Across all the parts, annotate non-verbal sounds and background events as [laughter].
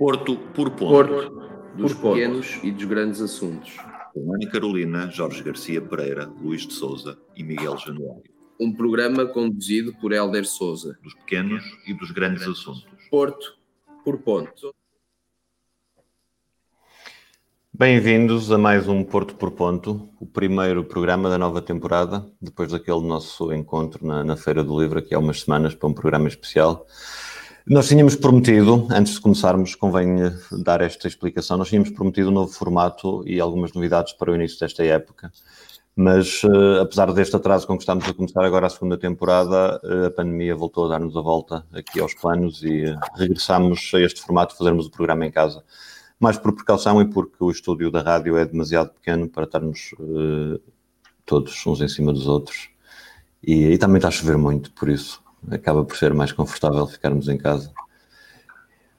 Porto por ponto. Porto dos por pequenos e dos grandes assuntos. Com Ana Carolina, Jorge Garcia Pereira, Luís de Souza e Miguel Januário. Um programa conduzido por Helder Souza. Dos pequenos e dos grandes assuntos. Porto por ponto. Bem-vindos a mais um Porto por Ponto, o primeiro programa da nova temporada, depois daquele nosso encontro na, na Feira do Livro, aqui há umas semanas, para um programa especial. Nós tínhamos prometido, antes de começarmos, convém dar esta explicação, nós tínhamos prometido um novo formato e algumas novidades para o início desta época, mas uh, apesar deste atraso com que estamos a começar agora a segunda temporada, uh, a pandemia voltou a dar-nos a volta aqui aos planos e uh, regressamos a este formato, fazermos o programa em casa mais por precaução e porque o estúdio da rádio é demasiado pequeno para estarmos todos uns em cima dos outros. E, e, também está a chover muito, por isso acaba por ser mais confortável ficarmos em casa.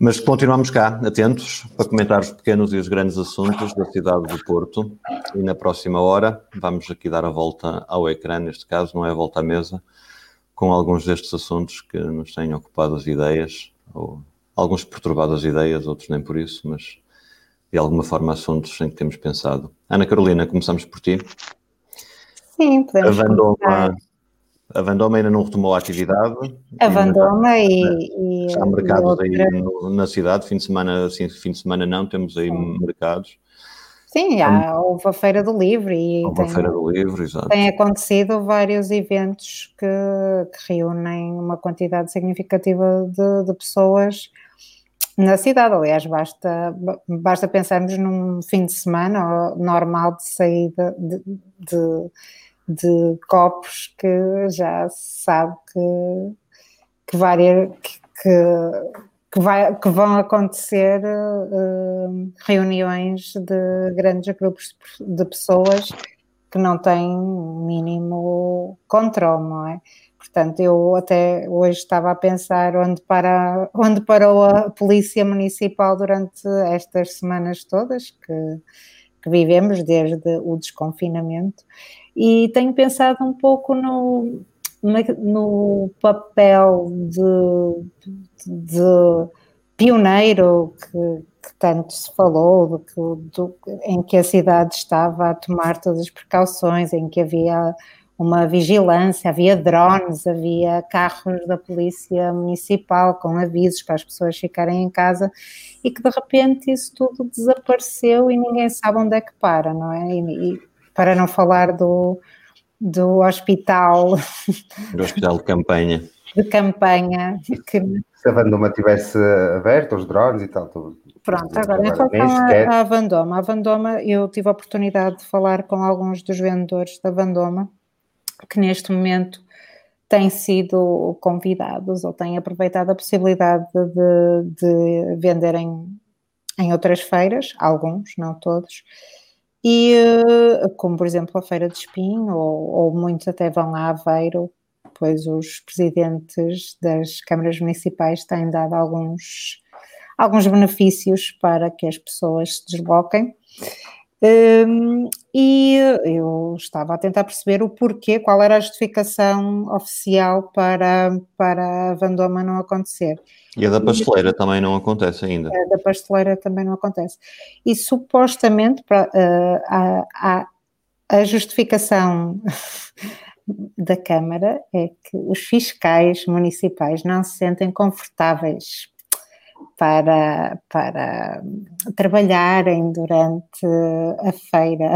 Mas continuamos cá, atentos, para comentar os pequenos e os grandes assuntos da cidade do Porto. E na próxima hora vamos aqui dar a volta ao ecrã, neste caso, não é a volta à mesa, com alguns destes assuntos que nos têm ocupado as ideias, ou alguns perturbado as ideias, outros nem por isso, mas de alguma forma assuntos em que temos pensado. Ana Carolina, começamos por ti. Sim, podemos a Vandoma, a Vandoma ainda não retomou a atividade. A Vandoma e. Há mercados e aí no, na cidade, fim de semana, assim, fim de semana não, temos aí Sim. mercados. Sim, há, houve a Feira do Livro e houve tem, a Feira do Livro, exato. tem acontecido vários eventos que, que reúnem uma quantidade significativa de, de pessoas na cidade. Aliás, basta, basta pensarmos num fim de semana normal de saída de, de, de copos que já se sabe que, que, várias, que, que, vai, que vão acontecer uh, reuniões de grandes grupos de pessoas que não têm mínimo controle, não é? Portanto, eu até hoje estava a pensar onde, para, onde parou a Polícia Municipal durante estas semanas todas que, que vivemos desde o desconfinamento e tenho pensado um pouco no, no papel de, de pioneiro que, que, tanto se falou, que, do, em que a cidade estava a tomar todas as precauções, em que havia uma vigilância, havia drones, havia carros da polícia municipal com avisos para as pessoas ficarem em casa e que de repente isso tudo desapareceu e ninguém sabe onde é que para, não é? E para não falar do, do hospital. Do hospital de campanha. De campanha. Que... Se a Vandoma tivesse aberto, os drones e tal, tudo. Pronto, agora, em relação à Vandoma, a Vandoma, eu tive a oportunidade de falar com alguns dos vendedores da Vandoma que neste momento têm sido convidados ou têm aproveitado a possibilidade de, de venderem em outras feiras, alguns, não todos, e eh, como por exemplo a Feira de Espinho, ou, ou muitos até vão a Aveiro, pois os presidentes das câmaras municipais têm dado alguns, alguns benefícios para que as pessoas se desloquem. Um, e eu estava a tentar perceber o porquê, qual era a justificação oficial para, para a Vandoma não acontecer. E a da pasteleira também não acontece ainda. A da pasteleira também não acontece. E supostamente para, uh, a, a, a justificação [laughs] da Câmara é que os fiscais municipais não se sentem confortáveis para, para trabalharem durante a feira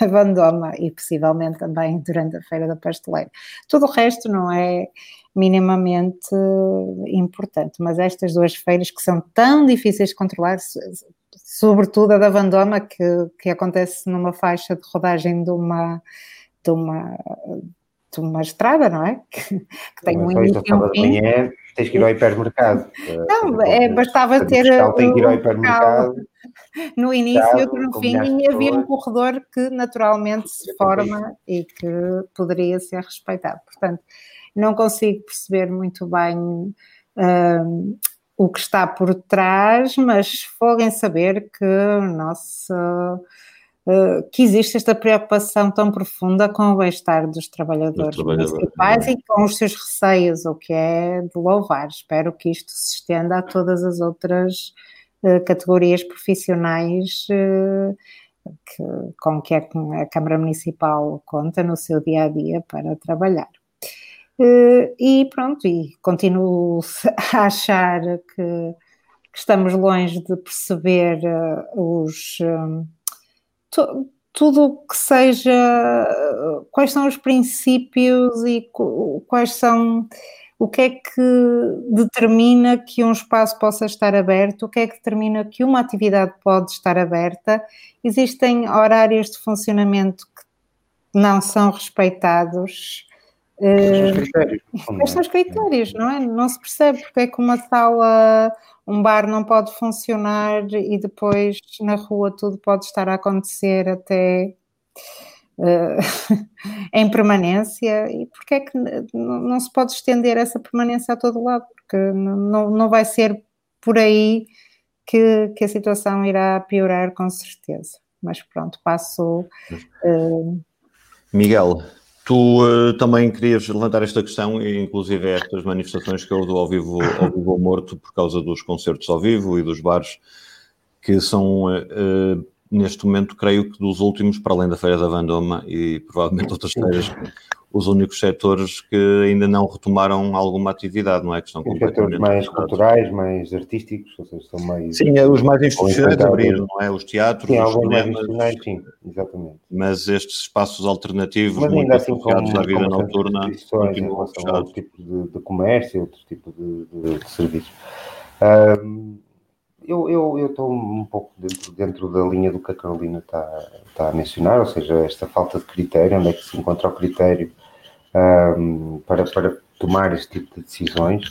da Bandoma e possivelmente também durante a feira da pasteleira. Tudo o resto não é minimamente importante, mas estas duas feiras que são tão difíceis de controlar, sobretudo a da Vandoma, que, que acontece numa faixa de rodagem de uma, de uma, de uma estrada, não é? [laughs] Que, que tem um início e um fim tens que ir ao hipermercado. Não, é, bastava ter. Tem que ir ao hipermercado. No início e outro no fim, e havia um corredor que naturalmente se forma e que poderia ser respeitado. Portanto, não consigo perceber muito bem um, o que está por trás, mas foguem saber que nossa eh, que existe esta preocupação tão profunda com o bem-estar dos trabalhadores, trabalhadores municipais é. e com os seus receios, o que é de louvar. Espero que isto se estenda a todas as outras categorias profissionais que, com que a, a Câmara Municipal conta no seu dia a dia para trabalhar. E pronto, e continuo [laughs] a achar que, que estamos longe de perceber os tudo o que seja, quais são os princípios e quais são, o que é que determina que um espaço possa estar aberto, o que é que determina que uma atividade pode estar aberta. Existem horários de funcionamento que não são respeitados. Quais são os critérios, não é? Não se percebe porque é que uma sala um bar não pode funcionar e depois na rua tudo pode estar a acontecer até uh, [laughs] em permanência e porque é que não se pode estender essa permanência a todo lado, porque não, não vai ser por aí que, que a situação irá piorar com certeza. Mas pronto, passo. Uh... Miguel, Tu uh, também querias levantar esta questão, e inclusive estas manifestações que eu dou ao vivo, ao vivo ou morto por causa dos concertos ao vivo e dos bares, que são, uh, neste momento, creio que dos últimos, para além da Feira da Vandoma e provavelmente outras feiras, os únicos setores que ainda não retomaram alguma atividade, não é? Que estão os setores mais culturais, mais artísticos, ou seja, são mais... Sim, é, os mais institucionais abriram, não é? Os teatros, sim, os cinemas... sim, exatamente. Mas estes espaços alternativos, mas muito assim, associados à vida noturna, continuam fechados. tipo de, de comércio, outros tipos de, de, de serviços. Um, eu, eu, eu estou um pouco dentro, dentro da linha do que a Carolina está, está a mencionar, ou seja, esta falta de critério, onde é que se encontra o critério um, para, para tomar este tipo de decisões.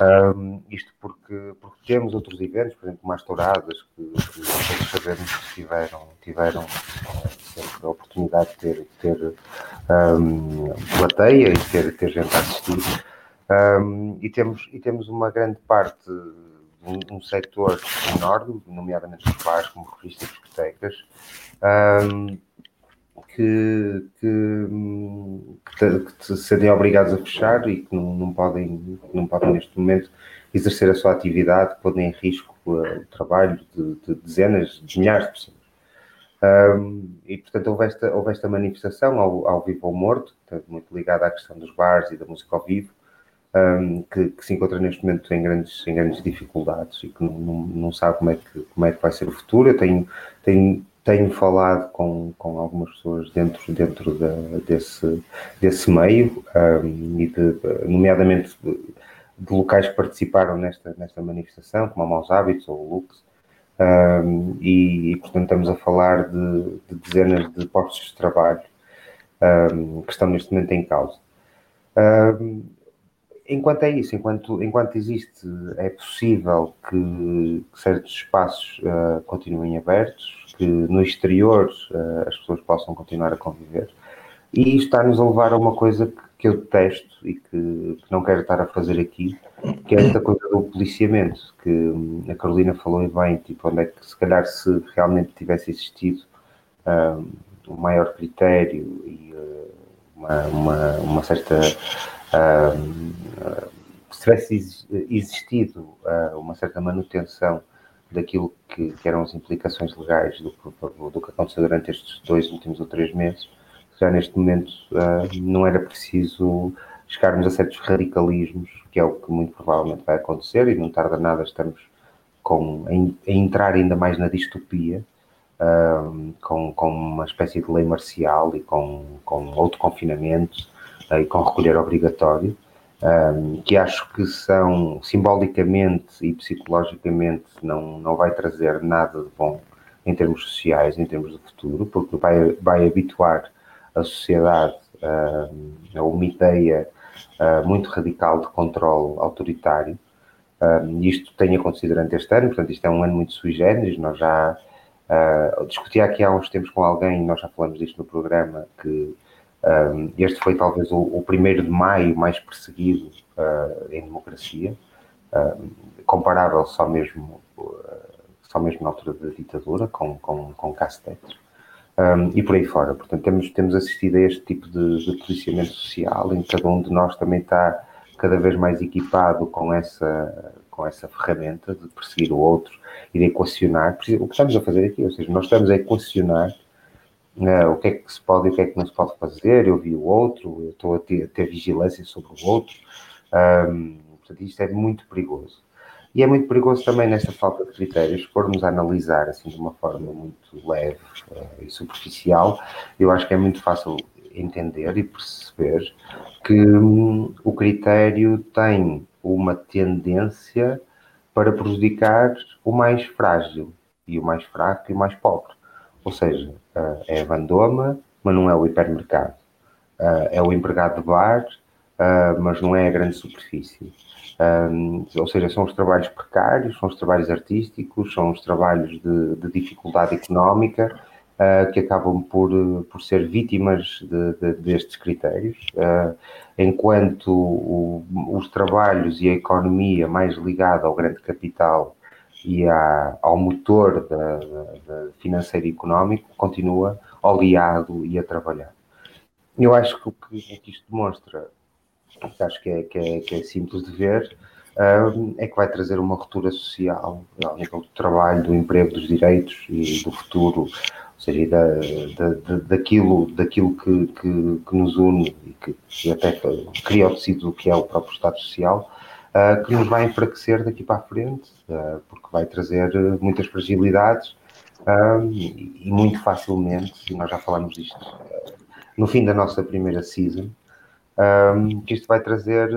Um, isto porque, porque temos outros eventos, por exemplo, mais touradas, que, que todos sabemos que tiveram, tiveram sempre a oportunidade de ter, ter um, plateia e ter, ter gente a assistir. Um, e, temos, e temos uma grande parte um, um setor enorme, nomeadamente os bares, como revistas e discotecas, um, que, que, que, obrigados a fechar e que não, não, podem, não podem neste momento exercer a sua atividade, podem em risco o trabalho de, de, dezenas, de milhares de pessoas. Um, e portanto houve esta, houve esta manifestação ao, ao vivo ou morto, portanto, muito ligada à questão dos bares e da música ao vivo, um, que, que, se encontra neste momento em grandes, em grandes dificuldades e que não, não, não, sabe como é, que, como é que vai ser o futuro. Eu tenho, tenho tenho falado com, com algumas pessoas dentro, dentro desse, desse meio, um, e de, nomeadamente de, de, locais que participaram nesta, nesta manifestação, como a Maus Hábitos ou o Lux, um, e, e, portanto estamos a falar de, de dezenas de postos de trabalho um, que estão neste momento em causa. enquanto é isso, enquanto, enquanto existe, é possível que, que certos espaços uh, continuem abertos, que no exterior uh, as pessoas possam continuar a conviver. E está-nos a levar a uma coisa que, que eu detesto e que, que, não quero estar a fazer aqui, que é esta coisa do policiamento, que hum, a Carolina falou bem, tipo, onde é que se calhar se realmente tivesse existido um, um maior critério e uh, uma, uma, uma, certa. Um, se tivesse existido uma certa manutenção daquilo que, que, eram as implicações legais do, do, que aconteceu durante estes dois últimos ou três meses, já neste momento uh, não era preciso chegarmos a certos radicalismos, que é o que muito provavelmente vai acontecer, e não tarda nada estamos com, a, a entrar ainda mais na distopia, uh, com, com uma espécie de lei marcial e com, com outro confinamento uh, e com recolher obrigatório um, que acho que são simbolicamente e psicologicamente não, não vai trazer nada de bom em termos sociais, em termos de futuro, porque vai, vai habituar a sociedade uh, a uma ideia uh, muito radical de controle autoritário. Uh, isto tem acontecido durante este ano, portanto, isto é um ano muito sui generis. Nós já uh, discuti aqui há uns tempos com alguém, nós já falamos disto no programa, que um, este foi talvez o, o primeiro de maio mais perseguido uh, em democracia, uh, comparável só mesmo, uh, só mesmo na altura da ditadura, com, com, com Castetes. Um, e por aí fora. Portanto, temos, temos assistido a este tipo de, de policiamento social, em que cada um de nós também está cada vez mais equipado com essa, com essa ferramenta de perseguir o outro e de equacionar. O que estamos a fazer aqui, ou seja, nós estamos a equacionar uh, o que é que se pode e o que é que não se pode fazer. Eu vi o outro, eu estou a ter, a ter vigilância sobre o outro. Um, portanto, isto é muito perigoso. E é muito perigoso também nesta falta de critérios, formos a analisar assim de uma forma muito leve uh, e superficial, eu acho que é muito fácil entender e perceber que hum, o critério tem uma tendência para prejudicar o mais frágil e o mais fraco e o mais pobre. Ou seja, uh, é a bandoma, mas não é o hipermercado. Uh, é o empregado de bar, uh, mas não é a grande superfície. Ou seja, são os trabalhos precários, são os trabalhos artísticos, são os trabalhos de, de dificuldade económica que acabam por, por ser vítimas de, de, destes critérios, enquanto o, os trabalhos e a economia mais ligada ao grande capital e à, ao motor da, da, financeiro e económico continua oleado e a trabalhar. Eu acho que o que, que isto demonstra, acho que é, que é, que é simples de ver, um, é que vai trazer uma ruptura social ao nível do trabalho, do emprego, dos direitos e do futuro seja, da, da, daquilo, daquilo que, que, que, nos une e que, que até cria o tecido do que é o próprio Estado Social, uh, que nos vai enfraquecer daqui para a frente, uh, porque vai trazer muitas fragilidades e, e, muito facilmente, e nós já falamos disto no fim da nossa primeira season, que isto vai trazer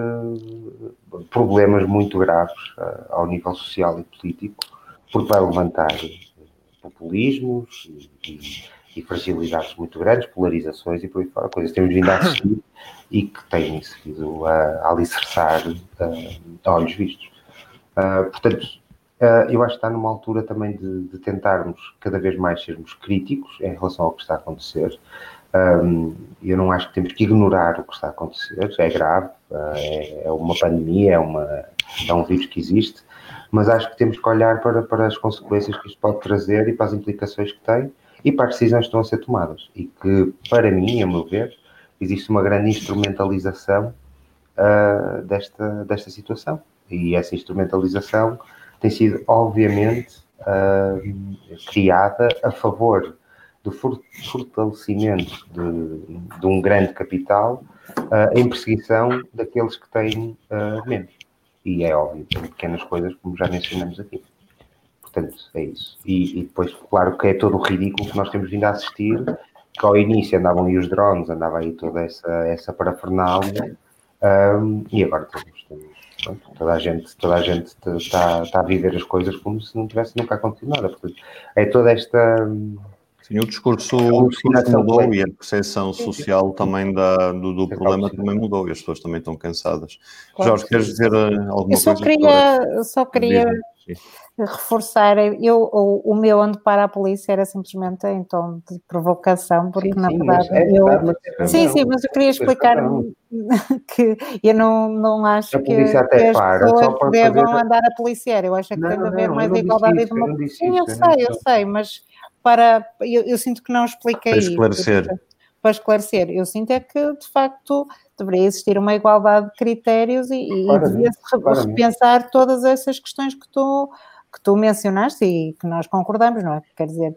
problemas muito graves ao nível social e político, porque vai levantar populismos e, e, fragilidades muito grandes, polarizações e por aí fora, coisas que temos vindo a assistir e que têm sido a, a alicerçar uh, a olhos vistos. Uh, portanto, uh, eu acho que está numa altura também de, de, tentarmos cada vez mais sermos críticos em relação ao que está a acontecer. Um, eu não acho que temos que ignorar o que está a acontecer, é grave, é, é uma pandemia, é, uma, é um vírus que existe, mas acho que temos que olhar para, para as consequências que isto pode trazer e para as implicações que tem e para as decisões que estão a ser tomadas. E que, para mim, a meu ver, existe uma grande instrumentalização uh, desta, desta situação. E essa instrumentalização tem sido, obviamente, uh, criada a favor do fortalecimento de, de um grande capital uh, em perseguição daqueles que têm menos. E é óbvio, pequenas coisas como já mencionamos aqui. Portanto, é isso. E, e, depois, claro que é todo o ridículo que nós temos vindo a assistir, que ao início andavam aí os drones, andava aí toda essa, essa parafernália, um, e agora temos, temos toda a gente, toda a gente está, está a viver as coisas como se não tivesse nunca acontecido nada. Portanto, é toda esta Sim, o discurso, o discurso mudou e a percepção social também da, do, do problema também mudou e as pessoas também estão cansadas. Claro, Jorge, queres dizer eh, alguma eu só coisa? Queria, só queria reforçar, eu, o, o, meu onde para a polícia era simplesmente em tom de provocação, porque sim, na sim, verdade é, eu... É, sim, sim, mas eu queria explicar [laughs] que eu não, não acho que, que as pessoas devam fazer... andar a policiar, eu acho que não, tem de haver mais igualdade e democracia. Sim, eu sei, eu sei, mas para. Eu, eu sinto que não expliquei para esclarecer. Isso, para esclarecer. Eu sinto é que, de facto, deveria existir uma igualdade de critérios e, e devia-se repensar todas essas questões que tu, que tu mencionaste e que nós concordamos, não é? Quer dizer,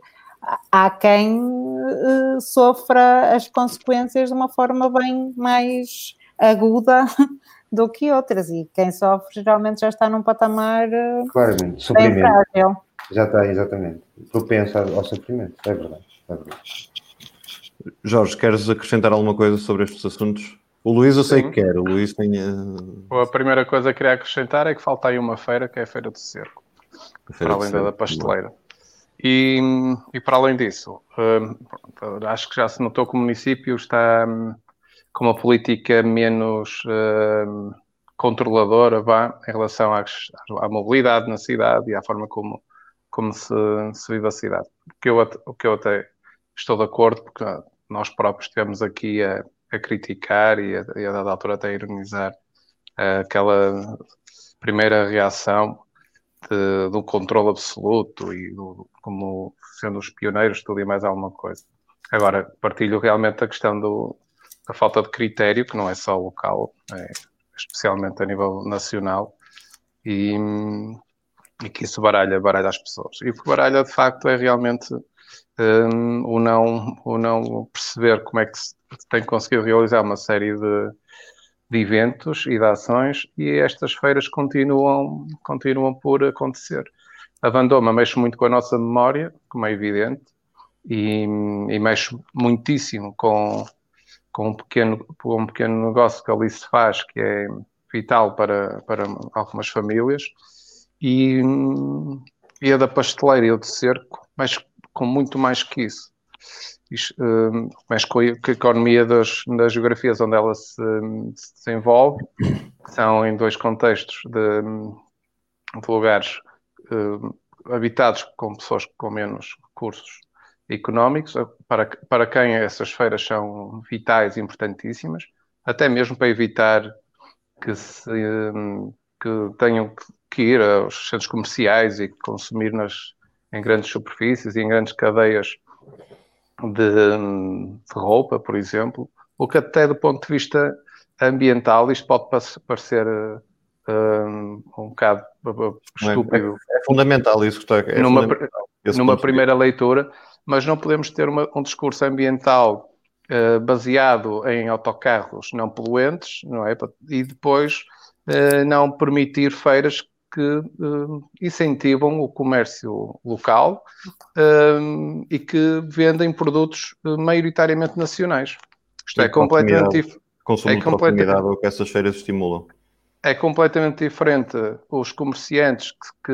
há quem uh, sofra as consequências de uma forma bem mais aguda [laughs] do que outras e quem sofre geralmente já está num patamar uh, Claramente, bem frágil. Já está, exatamente. Propenso ao sofrimento, é verdade, é verdade. Jorge, queres acrescentar alguma coisa sobre estes assuntos? O Luís eu sei Sim. que quer, o Luís tem... A primeira coisa que queria acrescentar é que falta aí uma feira, que é a Feira do Cerco, para além da, da pasteleira. E, e, para além disso, hum, acho que já se notou que o município está hum, com uma política menos hum, controladora vá, em relação às, à mobilidade na cidade e à forma como como se, se vive a cidade. O que, eu, o que eu até estou de acordo, porque nós próprios estivemos aqui a, a criticar e a, e a dada altura até a ironizar uh, aquela primeira reação de, do controle absoluto e do, como sendo os pioneiros tudo e mais alguma coisa. Agora, partilho realmente a questão do, da falta de critério, que não é só local, é especialmente a nível nacional, e, e que isso baralha, baralha as pessoas. E o que baralha, de facto, é realmente um, o, não, o não perceber como é que se tem conseguido realizar uma série de, de eventos e de ações e estas feiras continuam, continuam por acontecer. A Vandoma mexe muito com a nossa memória, como é evidente, e, e mexe muitíssimo com, com, um pequeno, com um pequeno negócio que ali se faz, que é vital para, para algumas famílias. E, e a da pasteleira e o de cerco mexe com muito mais que isso. Uh, mexe com a, a economia das, das geografias onde ela se, se desenvolve, que são em dois contextos de, de lugares uh, habitados com pessoas com menos recursos económicos, para, para quem essas feiras são vitais e importantíssimas, até mesmo para evitar que, se, que tenham que ir aos centros comerciais e consumir nas, em grandes superfícies e em grandes cadeias de, de roupa, por exemplo, o que até do ponto de vista ambiental isto pode parecer um, um bocado estúpido. É, é fundamental isso que está é numa, numa primeira leitura, mas não podemos ter uma, um discurso ambiental uh, baseado em autocarros não poluentes, não é? E depois não permitir feiras que uh, incentivam o comércio local e que vendem produtos maioritariamente nacionais. Isto é completamente Consumo é completamente, é o que essas feiras estimulam é completamente diferente os comerciantes que, que,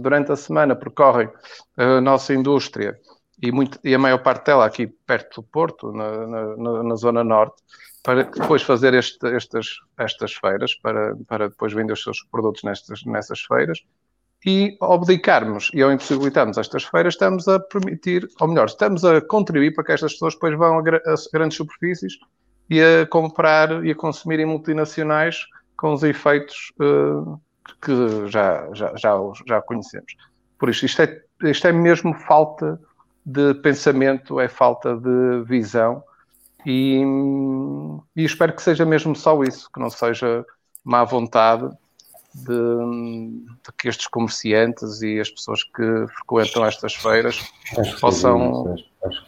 durante a semana percorrem a nossa indústria e, muito, e a maior parte dela aqui perto do Porto, na, na, na Zona Norte, para depois fazer este, estas, estas feiras, para, para depois vender os seus produtos nestas, nessas feiras, e ao abdicarmos e ao impossibilitarmos estas feiras, estamos a permitir, ou melhor, estamos a contribuir para que estas pessoas depois vão a, grandes superfícies e a comprar e a consumir em multinacionais com os efeitos uh, que já, já, já, já conhecemos. Por isso, isto é, isto é mesmo falta de pensamento, é falta de visão e, e espero que seja mesmo só isso, que não seja má vontade de, de, que estes comerciantes e as pessoas que frequentam estas feiras possam,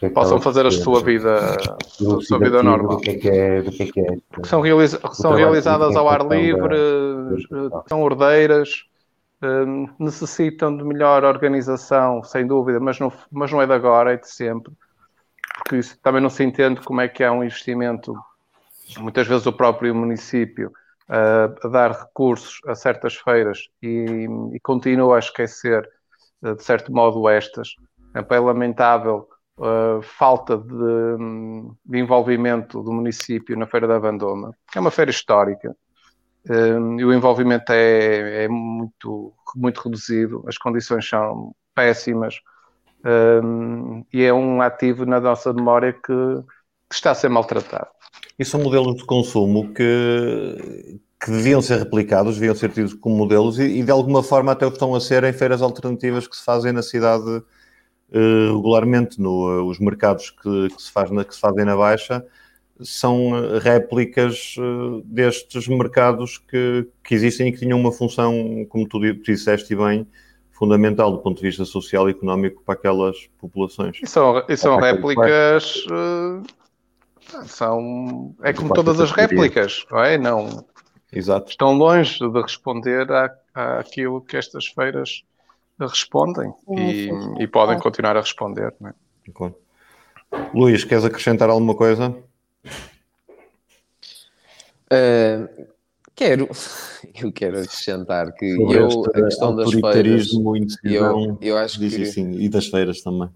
é possam fazer a sua vida, a sua vida normal. que é que é, do que é, que é são, realiza são realizadas ao ar livre, da... são ordeiras, hum, necessitam de melhor organização, sem dúvida, mas não, mas não é de agora, é de sempre. Porque também não se entende como é que há um investimento, muitas vezes o próprio município a dar recursos a certas feiras e, e continua a esquecer, eh, de certo modo, estas. É lamentável a falta de, de, envolvimento do município na Feira da Vandoma, que é uma feira histórica, e o envolvimento é, é muito, muito reduzido, as condições são péssimas, e é um ativo na nossa memória que, que está a ser maltratado. E são modelos de consumo que, que deviam ser replicados, deviam ser tidos como modelos e, e, de alguma forma até o estão a ser em feiras alternativas que se fazem na cidade uh, regularmente. No, uh, os mercados que, que, se faz na, que se fazem na Baixa são réplicas uh, destes mercados que, que existem e que tinham uma função, como tu disseste bem, fundamental do ponto de vista social e económico para aquelas populações. E são, e são réplicas são. É como todas as réplicas, não é? Não. Exato. Estão longe de responder à, àquilo que estas feiras respondem e, e, podem continuar a responder. Não é? Luís, queres acrescentar alguma coisa? Uh, quero, [laughs] eu quero acrescentar que eu, a questão das feiras, eu, eu acho que assim, e das feiras também.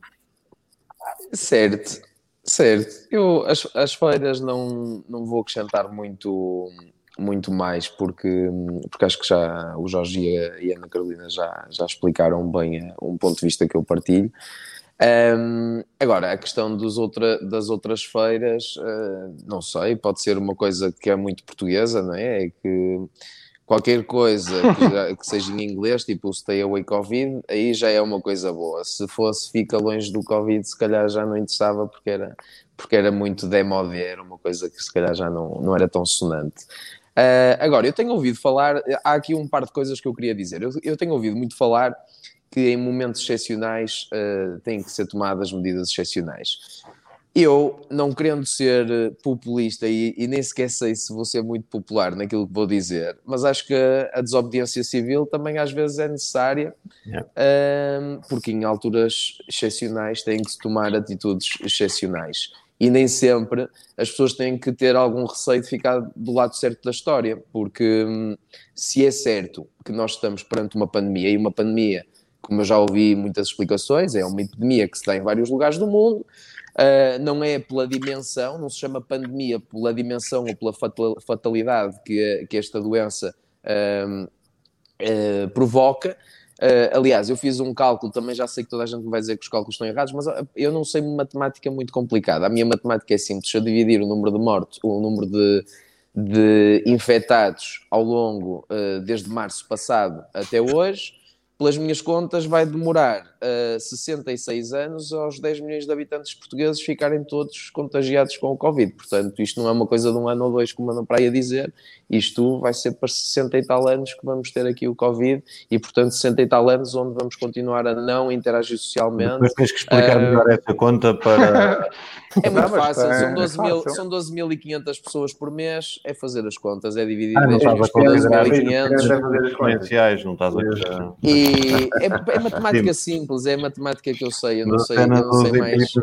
Certo, Certo, eu as, as feiras não, não vou acrescentar muito, muito mais porque, porque acho que já o Jorge e a, e a Ana Carolina já, já explicaram bem eh, um ponto de vista que eu partilho. Um, agora, a questão outra, das outras feiras, uh, não sei, pode ser uma coisa que é muito portuguesa, não é? É que qualquer coisa que, que, seja em inglês, tipo o Stay Away Covid, aí já é uma coisa boa. Se fosse Fica Longe do Covid, se calhar já não interessava porque era, porque era muito demodé, era uma coisa que se calhar já não, não era tão sonante. Uh, agora, eu tenho ouvido falar, há aqui um par de coisas que eu queria dizer. Eu, eu tenho ouvido muito falar que em momentos excepcionais uh, têm que ser tomadas medidas excepcionais. Eu, não querendo ser eh, populista e, e, nem sequer sei se vou ser muito popular naquilo que vou dizer, mas acho que a, a desobediência civil também às vezes é necessária, yeah. uh, porque em alturas excepcionais têm que se tomar atitudes excepcionais. E nem sempre as pessoas têm que ter algum receio de ficar do lado certo da história, porque hum, se é certo que nós estamos perante uma pandemia, e uma pandemia, como eu já ouvi muitas explicações, é uma epidemia que se dá em vários lugares do mundo, Uh, não é pela dimensão, não se chama pandemia pela dimensão ou pela fatalidade que, que esta doença uh, uh, provoca. aliás, eu fiz um cálculo, também já sei que toda a gente vai dizer que os cálculos estão errados, mas eu não sei matemática muito complicada. A minha matemática é simples. Se eu dividir o número de mortos, o número de, de infectados ao longo, desde março passado até hoje, pelas minhas contas, vai demorar uh, 66 anos aos 10 milhões de habitantes portugueses ficarem todos contagiados com o Covid. Portanto, isto não é uma coisa de um ano ou dois, como andam para aí a dizer, isto vai ser para 60 e tal anos que vamos ter aqui o Covid e, portanto, 60 e tal anos onde vamos continuar a não interagir socialmente. Mas tens que explicar uh, melhor essa conta para. [laughs] É muito fácil, é, são 12.500 é são 12 pessoas por mês, é fazer as contas, é dividir ah, 12.500. Exponenciais, não estás a E é, é matemática Sim. simples, é a matemática que eu sei, eu não sei, eu não sei mais. É,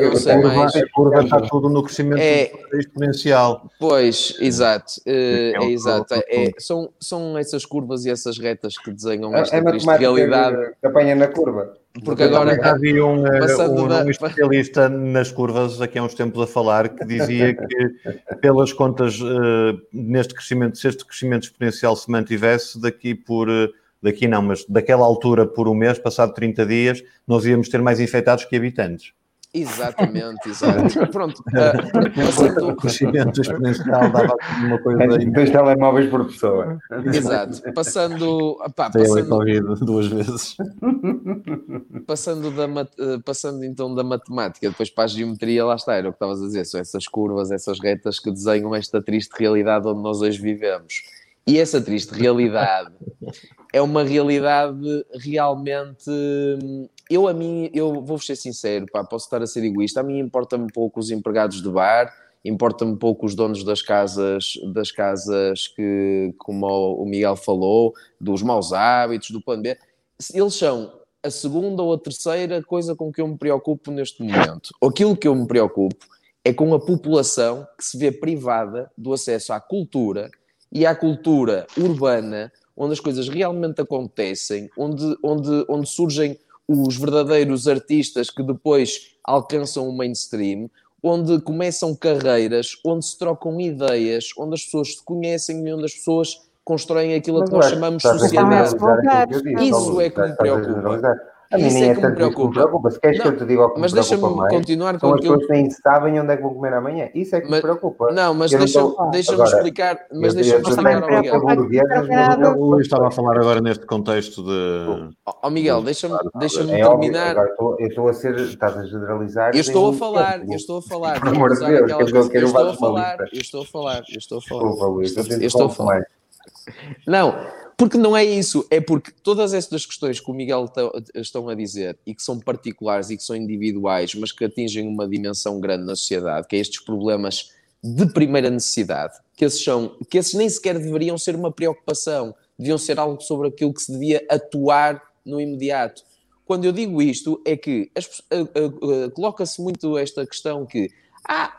eu não sei mais. A curva está tudo no crescimento é, exponencial. Pois, exato, é, é exato. É, são, são essas curvas e essas retas que desenham esta triste realidade. Que apanha na curva. Porque agora havia um, eh, um, um, especialista nas curvas aqui há uns tempos a falar que dizia [laughs] que pelas contas uh, neste crescimento, se este crescimento exponencial se mantivesse daqui por uh, daqui não, mas daquela altura por um mês, passado 30 dias, nós íamos ter mais infectados que habitantes. Exatamente, exato. [laughs] Pronto. [laughs] Uh. O crescimento exponencial dava uma coisa. Dois telemóveis por pessoa. Exato. Passando. Pá, passando... duas vezes. Passando, da, eh, passando então da matemática, depois para a geometria, lá está, era o que estavas a dizer, são essas curvas, essas retas que desenham esta triste realidade onde nós hoje vivemos. E essa triste realidade é uma realidade realmente. Eu, a mim, eu vou ser sincero, pá, posso estar a ser egoísta. A mim importa-me pouco os empregados de bar, importa-me pouco os donos das casas, das casas que, como o Miguel falou, dos maus hábitos, do plano B. Eles são a segunda ou a terceira coisa com que eu me preocupo neste momento. Aquilo que eu me preocupo é com a população que se vê privada do acesso à cultura e à cultura urbana, onde as coisas realmente acontecem, onde, onde, onde surgem os verdadeiros artistas que depois alcançam o mainstream, onde começam carreiras, onde se trocam ideias, onde as pessoas se conhecem e onde as pessoas constroem aquilo que nós chamamos de sociedade. Isso é que me preocupa. A mim nem é, é tanto que me preocupa. Se queres não, que eu te diga o que mas me preocupa mais, continuar com são as pessoas que nem sabem onde é que vão comer amanhã. Isso é que mas, me preocupa. Não, mas deixa-me deixa explicar. Mas deixa-me explicar ao Miguel. Eu estava a falar agora neste contexto de... Ó Miguel, deixa-me deixa é terminar. eu estou a ser... Estás a generalizar. Eu estou a falar, eu estou a falar. Por amor de Deus, eu estou a falar, eu estou a falar, eu estou a falar. Desculpa, Luís, eu estou a falar. Não, porque não é isso, é porque todas estas questões que o Miguel estão a dizer e que são particulares e que são individuais, mas que atingem uma dimensão grande na sociedade, que é estes problemas de primeira necessidade, que esses, são, que esses nem sequer deveriam ser uma preocupação, deviam ser algo sobre aquilo que se devia atuar no imediato. Quando eu digo isto, é que uh, uh, uh, coloca-se muito esta questão que ah,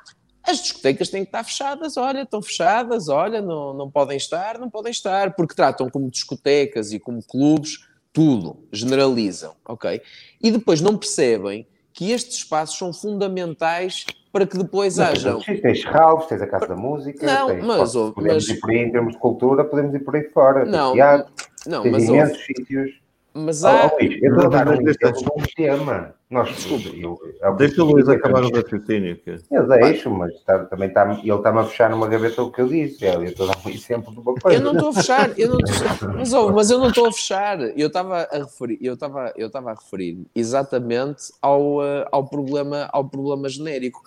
as discotecas têm que estar fechadas, olha, estão fechadas, olha, não, não podem estar, não podem estar, porque tratam como discotecas e como clubes, tudo, generalizam, ok? E depois não percebem que estes espaços são fundamentais para que depois não, hajam. Tens House, tens a Casa da Música, não, tens, mas, podemos mas... ir por aí em termos de cultura, podemos ir por aí fora. Não, teatro, não, mas imensos sítios. Mas há. Oh, Luís, eu estou a dar um tema. Nós, Desculpa, eu, eu, Deixa o Luís acabar o raciocínio. Eu deixo, mas está, também está, ele está-me a fechar numa gaveta o que eu disse. Eu estou a dar um exemplo de uma coisa. Eu não estou a fechar, eu não [laughs] mas, oh, mas eu não estou a fechar. Eu estava a referir, eu estava, eu estava a referir exatamente ao, uh, ao, problema, ao problema genérico.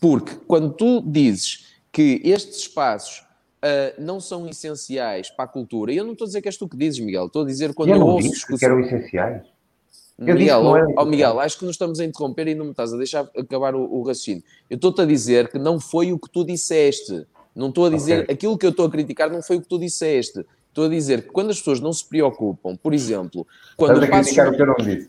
Porque quando tu dizes que estes espaços uh, não são essenciais para a cultura. E eu não estou a dizer que és tu que dizes, Miguel, estou a dizer quando eu, eu ouço discussão... que eram essenciais. Eu Miguel, é oh, Miguel, acho que nos estamos a interromper e não me estás a deixar acabar o, o raciocínio. Eu estou-te a dizer que não foi o que tu disseste. Não estou a dizer okay. aquilo que eu estou a criticar, não foi o que tu disseste. Estou a dizer que quando as pessoas não se preocupam, por exemplo, quando Estás a criticar o que eu não disse.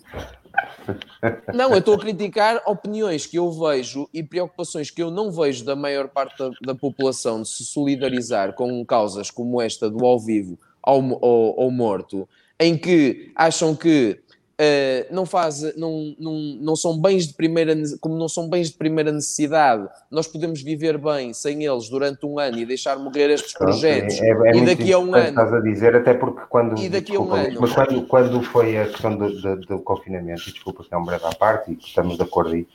Não, eu estou a criticar opiniões que eu vejo e preocupações que eu não vejo da maior parte da, da população de se solidarizar com causas como esta do ao vivo ao, ao, ao morto, em que acham que Uh, não faz, não, não, não são bens de primeira, como não são bens de primeira necessidade, nós podemos viver bem sem eles durante um ano e deixar morrer estes projetos. É, é, é e daqui a um ano. Estás a dizer, até porque quando. E daqui desculpa, a um ano. Mas quando, quando foi a questão do, do, do confinamento, e desculpa que é um breve à parte, e estamos de acordo aí,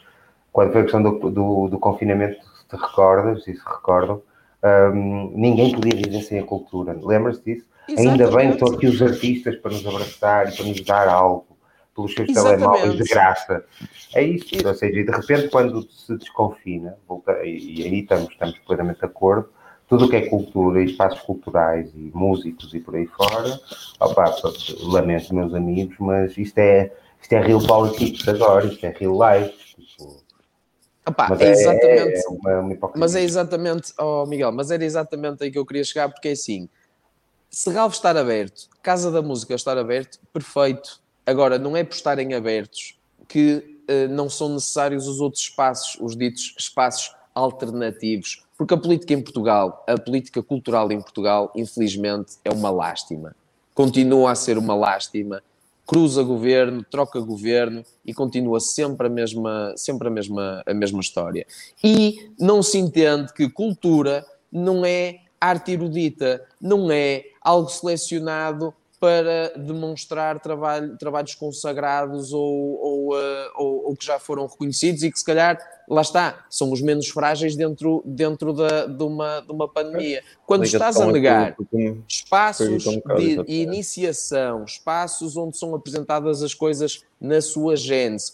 quando foi a questão do, do, do confinamento, se te recordas, e se recordam, um, ninguém podia viver sem a cultura. Lembras-te disso? Exatamente. Ainda bem que estão aqui os artistas para nos abraçar e para nos dar algo pelos seus Exatamente. telemóveis de graça. É isso, ou seja, e de repente quando se desconfina, volta, e, e, aí estamos, estamos plenamente de acordo, tudo o que é cultura e espaços culturais e músicos e por aí fora, opa, lamento meus amigos, mas isto é, isto é real politics agora, isto é real life, tipo, Opa, mas é, é exatamente, é uma, uma mas é exatamente, oh Miguel, mas era exatamente aí que eu queria chegar, porque é assim, Serralvo estar aberto, Casa da Música estar aberto, perfeito, Agora, não é por estarem abertos que uh, não são necessários os outros espaços, os ditos espaços alternativos, porque a política em Portugal, a política cultural em Portugal, infelizmente, é uma lástima. Continua a ser uma lástima. Cruza governo, troca governo e continua sempre a mesma, sempre a mesma, a mesma história. E não se entende que cultura não é arte erudita, não é algo selecionado para demonstrar trabalho, trabalhos consagrados ou, ou, uh, ou, ou, que já foram reconhecidos e que se calhar, lá está, são os menos frágeis dentro, dentro da, de, uma, de uma pandemia. Quando estás a negar espaços de iniciação, espaços onde são apresentadas as coisas na sua gênese,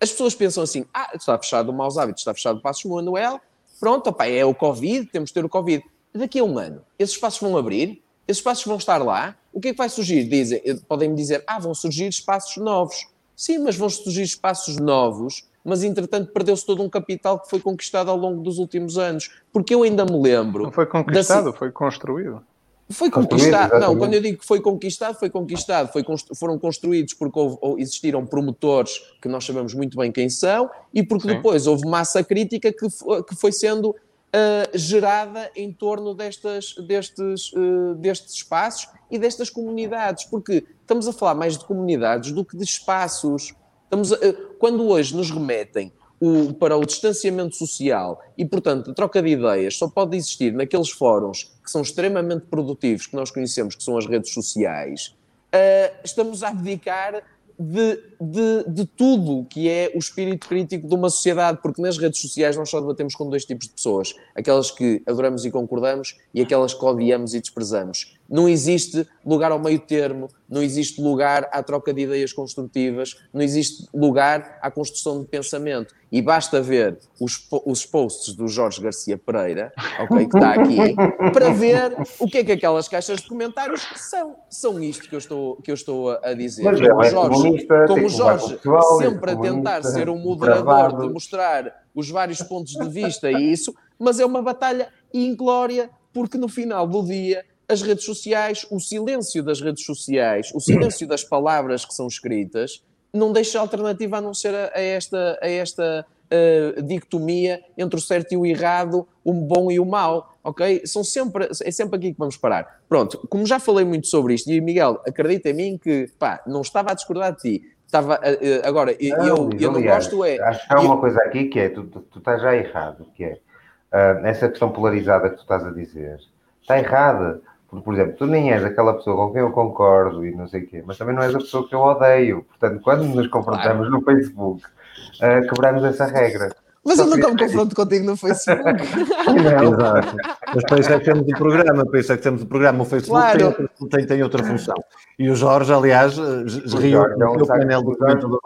as pessoas pensam assim, ah, está fechado o Maus Hábitos, está fechado o Passos Manuel, pronto, opa, é o Covid, temos de ter o Covid. Daqui a um ano, esses espaços vão abrir? Esses espaços vão estar lá? O que é que vai surgir? Dizem, podem-me dizer, ah, vão surgir espaços novos. Sim, mas vão surgir espaços novos, mas entretanto perdeu-se todo um capital que foi conquistado ao longo dos últimos anos. Porque eu ainda me lembro. Não foi conquistado, da... foi construído. Foi conquistado. Não, quando eu digo que foi conquistado, foi conquistado. Foi constru... Foram construídos porque houve, existiram promotores que nós sabemos muito bem quem são e porque Sim. depois houve massa crítica que, que foi sendo uh, gerada em torno destas, destes, uh, destes espaços e destas comunidades, porque estamos a falar mais de comunidades do que de espaços. Estamos a, uh, quando hoje nos remetem o, para o distanciamento social e, portanto, a troca de ideias só pode existir naqueles fóruns que são extremamente produtivos, que nós conhecemos, que são as redes sociais, estamos a abdicar de, de, de tudo que é o espírito crítico de uma sociedade, porque nas redes sociais nós só debatemos com dois tipos de pessoas: aquelas que adoramos e concordamos e aquelas que odiamos e desprezamos. Não existe lugar ao meio termo, não existe lugar à troca de ideias construtivas, não existe lugar à construção de pensamento. E basta ver os, os posts do Jorge Garcia Pereira, ok, que está aqui, para ver o que é que aquelas caixas de comentários são. São isto que eu estou, que eu estou a dizer. Mas como o Jorge, como Jorge sempre a tentar ser um moderador de mostrar os vários pontos de vista e isso, mas é uma batalha inglória, porque no final do dia as redes sociais, o silêncio das redes sociais, o silêncio das palavras que são escritas, não deixa alternativa a não ser a, a esta, a esta uh, dicotomia entre o certo e o errado, o bom e o mau, ok? São sempre, é sempre aqui que vamos parar. Pronto, como já falei muito sobre isto, e Miguel, acredita em mim que, pá, não estava a discordar de ti, estava, uh, agora, não, eu, eu não gosto é... Acho que há uma coisa aqui que é, tu, tu, tu estás já errado, que é, uh, essa questão polarizada que tu estás a dizer, está errada, porque, por exemplo, tu nem és aquela pessoa com quem eu concordo e não sei o quê, mas também não és a pessoa que eu odeio. Portanto, quando nos confrontamos claro. no Facebook, uh, quebramos essa regra. Mas eu nunca me [laughs] confronto contigo no Facebook. Não. Exato. Mas para isso é que temos o programa, para isso é que temos o programa. O Facebook claro. tem, tem, tem, outra função. E o Jorge, aliás, riu no painel do comentador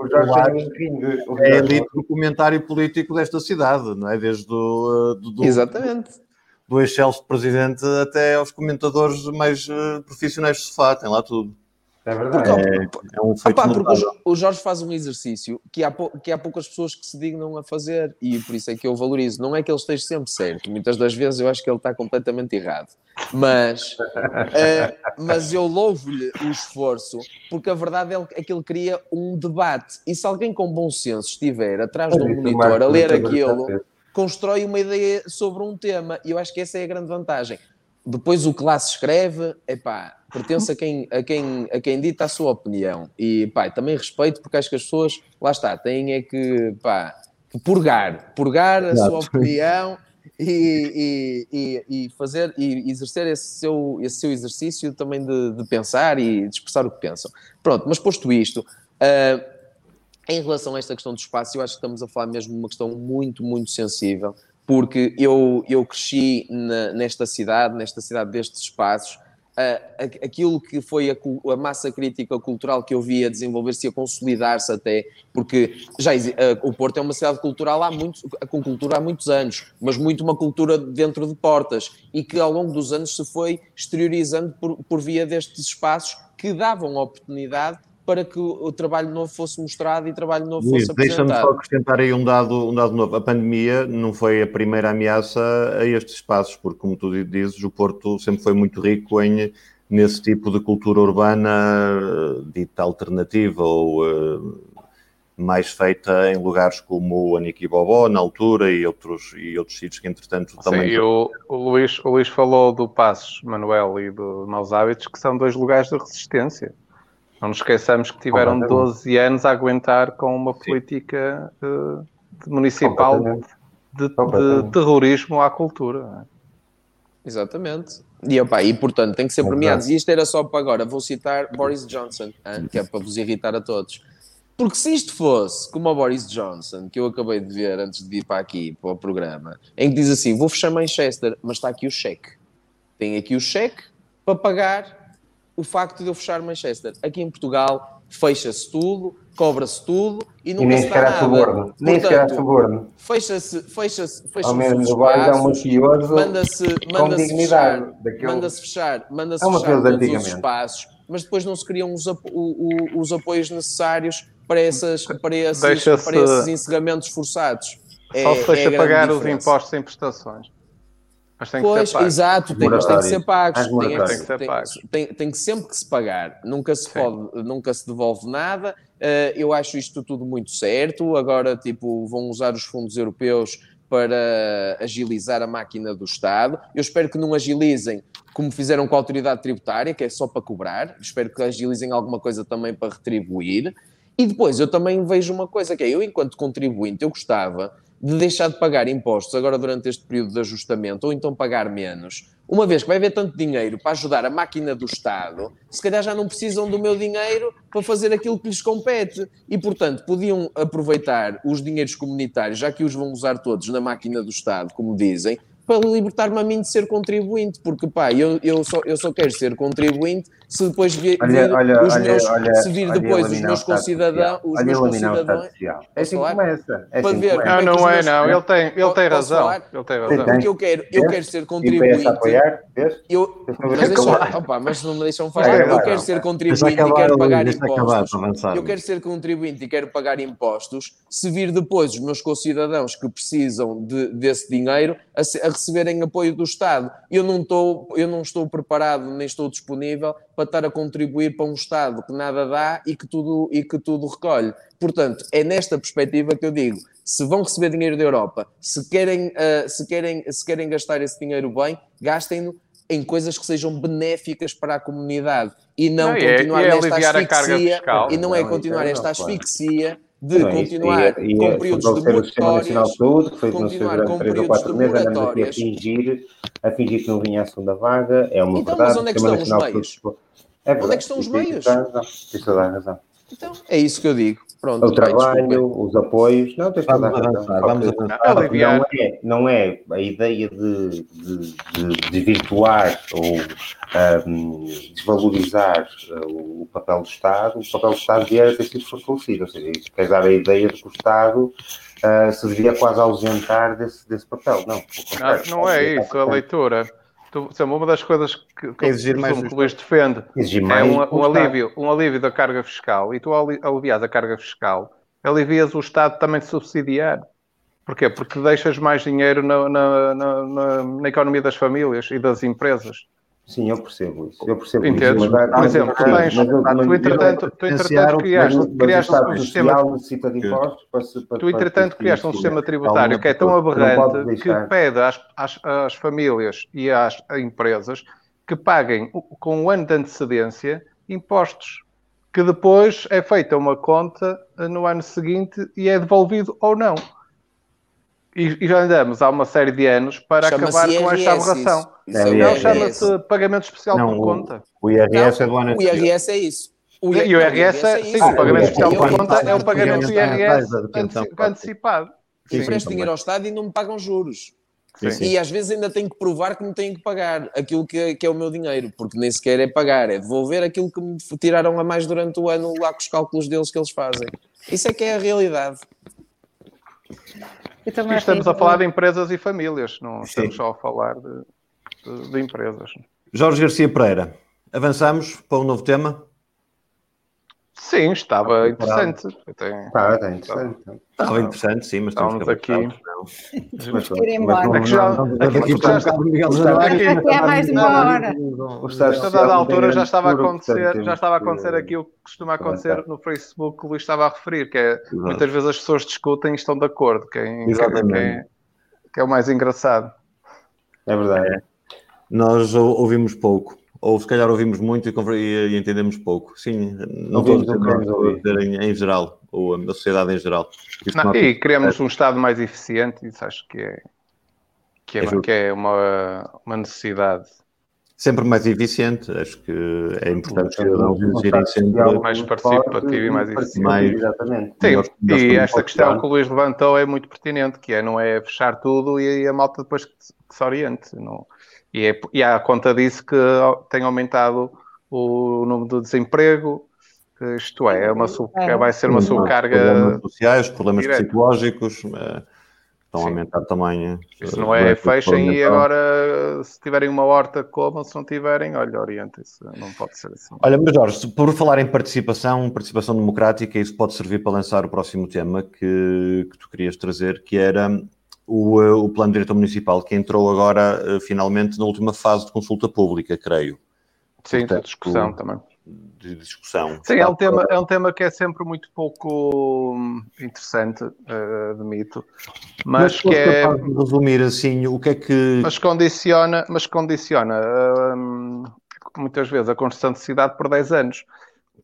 é elite do comentário político desta cidade, não é? Desde o... Do, do, Exatamente do Excelso presidente até aos comentadores mais uh, profissionais de sofá, tem lá tudo. É verdade. É, é um feito Opa, porque o Jorge faz um exercício que há, que há poucas pessoas que se dignam a fazer e por isso é que eu valorizo. Não é que ele esteja sempre certo, muitas das vezes eu acho que ele está completamente errado, mas, uh, [laughs] mas eu louvo-lhe o esforço porque a verdade é que ele cria um debate e se alguém com bom senso estiver atrás de um monitor a ler aquilo, constrói uma ideia sobre um tema e eu acho que essa é a grande vantagem. Depois o que lá se escreve, epá, pertence a quem, a, quem, a quem dita a sua opinião. E pá, também respeito, porque acho que as pessoas, lá está, têm é que, pá, que purgar, purgar a Exato. sua opinião e, e, e, fazer e exercer esse seu, esse seu exercício também de, de pensar e de expressar o que pensam. Pronto, mas posto isto, uh, em relação a esta questão do espaço, eu acho que estamos a falar mesmo de uma questão muito, muito sensível, porque eu, eu cresci na, nesta cidade, nesta cidade destes espaços, uh, aquilo que foi a, a, massa crítica cultural que eu via desenvolver-se e a consolidar-se até, porque já uh, o Porto é uma cidade cultural há muito, com cultura há muitos anos, mas muito uma cultura dentro de portas e que ao longo dos anos se foi exteriorizando por, por via destes espaços que davam oportunidade para que o trabalho novo fosse mostrado e o trabalho novo fosse apresentado. Deixa-me só acrescentar aí um dado, um dado novo. A pandemia não foi a primeira ameaça a estes espaços, porque, como tu dizes, o Porto sempre foi muito rico em nesse tipo de cultura urbana eh, dita alternativa ou uh, mais feita em lugares como o Aniki Bobó, na altura, e outros, e outros sítios que, entretanto, Sim, também... E o, o, Luís, o Luís falou do Passos Manuel e do Maus Hábitos, que são dois lugares de resistência. Não nos esqueçamos que tiveram 12 anos a aguentar com uma política uh, municipal de, de, terrorismo à cultura. É? Exatamente. E, opa, e portanto tem que ser premiados. E isto era só para agora. Vou citar Boris Johnson, que é para vos irritar a todos. Porque se isto fosse como o Boris Johnson, que eu acabei de ver antes de vir para aqui, para o programa, em que diz assim: vou fechar Manchester, mas está aqui o cheque. Tem aqui o cheque para pagar o facto de eu fechar Manchester. Aqui em Portugal fecha-se tudo, cobra-se tudo e nunca nem se nada. Suborno. Nem sequer há suborno. Fecha-se, fecha-se, fecha-se Ao menos o é um mafioso manda-se, manda-se fechar, manda-se fechar, manda-se é fechar todos os espaços, mas depois não se criam os, apo o, os apoios necessários para, essas, para, esses, para esses encerramentos forçados. Só é, se deixa é pagar os impostos em prestações. Mas tem pois, que ser pago. exato, tem, mas tem que ser pago. Tem, tem, que ser pago. Tem, tem, que sempre que se pagar. Nunca se pode, nunca se devolve nada. Uh, eu acho isto tudo muito certo. Agora, tipo, vão usar os fundos europeus para agilizar a máquina do Estado. Eu espero que não agilizem como fizeram com a autoridade tributária, que é só para cobrar. Espero que agilizem alguma coisa também para retribuir. E depois eu também vejo uma coisa que é, eu enquanto contribuinte, eu gostava de deixar de pagar impostos agora durante este período de ajustamento, ou então pagar menos, uma vez que vai haver tanto dinheiro para ajudar a máquina do Estado, se calhar já não precisam do meu dinheiro para fazer aquilo que lhes compete. E, portanto, podiam aproveitar os dinheiros comunitários, já que os vão usar todos na máquina do Estado, como dizem, para libertar-me a mim de ser contribuinte, porque pá, eu, eu, só, eu só quero ser contribuinte se depois vir, olha, olha, os meus, olha, se vir depois os meus concidadãos, os meus concidadãos. É assim que começa. É assim ver, não, não é, não, ele tem, ele tem razão. Ele tem razão. Porque eu quero, eu quero ser contribuinte. Apoiar, eu, mas, deixa, opa, mas não me deixam falar. Eu quero ser contribuinte e quero pagar impostos. Eu quero ser contribuinte e quero pagar impostos se vir depois os meus concidadãos que precisam de, desse dinheiro a, a receberem apoio do Estado. Eu não, estou, eu não estou preparado nem estou disponível para estar a contribuir para um Estado que nada dá e que tudo, e que tudo recolhe. Portanto, é nesta perspectiva que eu digo: se vão receber dinheiro da Europa, se querem, uh, se querem, se querem gastar esse dinheiro bem, gastem-no em coisas que sejam benéficas para a comunidade e não, não é- continuar é, é nesta asfixia e não é continuar esta asfixia de não, continuar e, e, com períodos de moratórias, de Saúde, que foi continuar com períodos de moratórias. A fingir, a fingir que não vinha a segunda vaga, é uma então, verdade. Mas onde é que estão os meios? É onde é que estão os meios? Tens toda a razão. Então, é isso que eu digo. Pronto, o trabalho, os apoios. Não, tens toda a razão. Vamos avançar. Não é, não é a ideia de, de, de desvirtuar ou um, desvalorizar uh, o papel do Estado. O papel do Estado devia ter sido fortalecido. Ou seja, isso quer dar a ideia de que o Estado uh, se devia quase ausentar desse, desse papel. Não, ah, não é isso, a leitura. Tu, uma das coisas que, que, exigir mais que o Luís defende é um, um, alívio, um alívio da carga fiscal e tu alivias a carga fiscal, alivias o Estado também de subsidiar. Porquê? Porque deixas mais dinheiro na, na, na, na economia das famílias e das empresas. Sim, eu percebo isso. Eu percebo Entendes? isso. Mas, Por exemplo, tu tens, tu entretanto, tu entretanto criaste, criaste um sistema necessita de impostos para, para, tu entretanto criaste um sistema tributário que é tão aberrante que pede às, às, às famílias e às empresas que paguem com um ano de antecedência impostos que depois é feita uma conta no ano seguinte e é devolvido ou não. E, e já andamos há uma série de anos para acabar com esta aberração. Isso. Isso não, chama-se pagamento especial não, por conta. O IRS é do ano O IRS é isso. O, e o IRS, é, sim, o pagamento especial por conta é o pagamento do IRS antecipado. Eu presto dinheiro ao Estado e não me pagam juros. Sim, sim. E às vezes ainda tenho que provar que me tenho que pagar aquilo que, que, é o meu dinheiro, porque nem sequer é pagar, é devolver aquilo que me tiraram a mais durante o ano lá com os cálculos deles que eles fazem. Isso é que é a realidade. E estamos a falar de empresas e famílias, não Sim. estamos só a falar de, de, de, empresas. Jorge Garcia Pereira, avançamos para um novo tema? Sim, estava interessante. Estava, está interessante. Estava interessante, sim, mas estamos aqui. Mas é mais embora. A dada altura já estava a acontecer, já estava a acontecer aquilo que costuma acontecer no Facebook que o Luís estava a referir, que é muitas vezes as pessoas discutem e estão de acordo, quem, quem, que é o mais engraçado. É verdade. Nós ouvimos pouco ou se calhar ouvimos muito e, e entendemos pouco. Sim, não dizer em, em, geral, ou a sociedade em geral. Não, e queremos um Estado mais eficiente, isso acho que é, que é, é, que é uma, uma necessidade. Sempre mais eficiente, acho que é importante os cidadãos exigirem sempre mais participativo e mais eficiente. Mais, exatamente. Sim, e esta questão que o Luís levantou é muito pertinente, que é não é fechar tudo e a malta depois que se oriente. Não, e, é, e há conta disso que tem aumentado o número do desemprego, isto é, é uma sub, é. vai ser uma subcarga. Problemas sociais, problemas direto. psicológicos eh, estão Sim. a aumentar também. Eh, Isso não é fechem e agora, se tiverem uma horta, comam, se não tiverem, olha, orientem-se, não pode ser assim. Olha, mas Jorge, por falar em participação, participação democrática, isso pode servir para lançar o próximo tema que, que tu querias trazer, que era o, eh, o plano diretor municipal que entrou agora uh, finalmente na última fase de consulta pública, creio. Sim, Portanto, de discussão também. De discussão. Sim, é um, tema, é um tema que é sempre muito pouco hum, interessante, uh, admito. Mas, mas que é. resumir assim, o que é que. Mas condiciona, mas condiciona uh, muitas vezes a construção de cidade por 10 anos.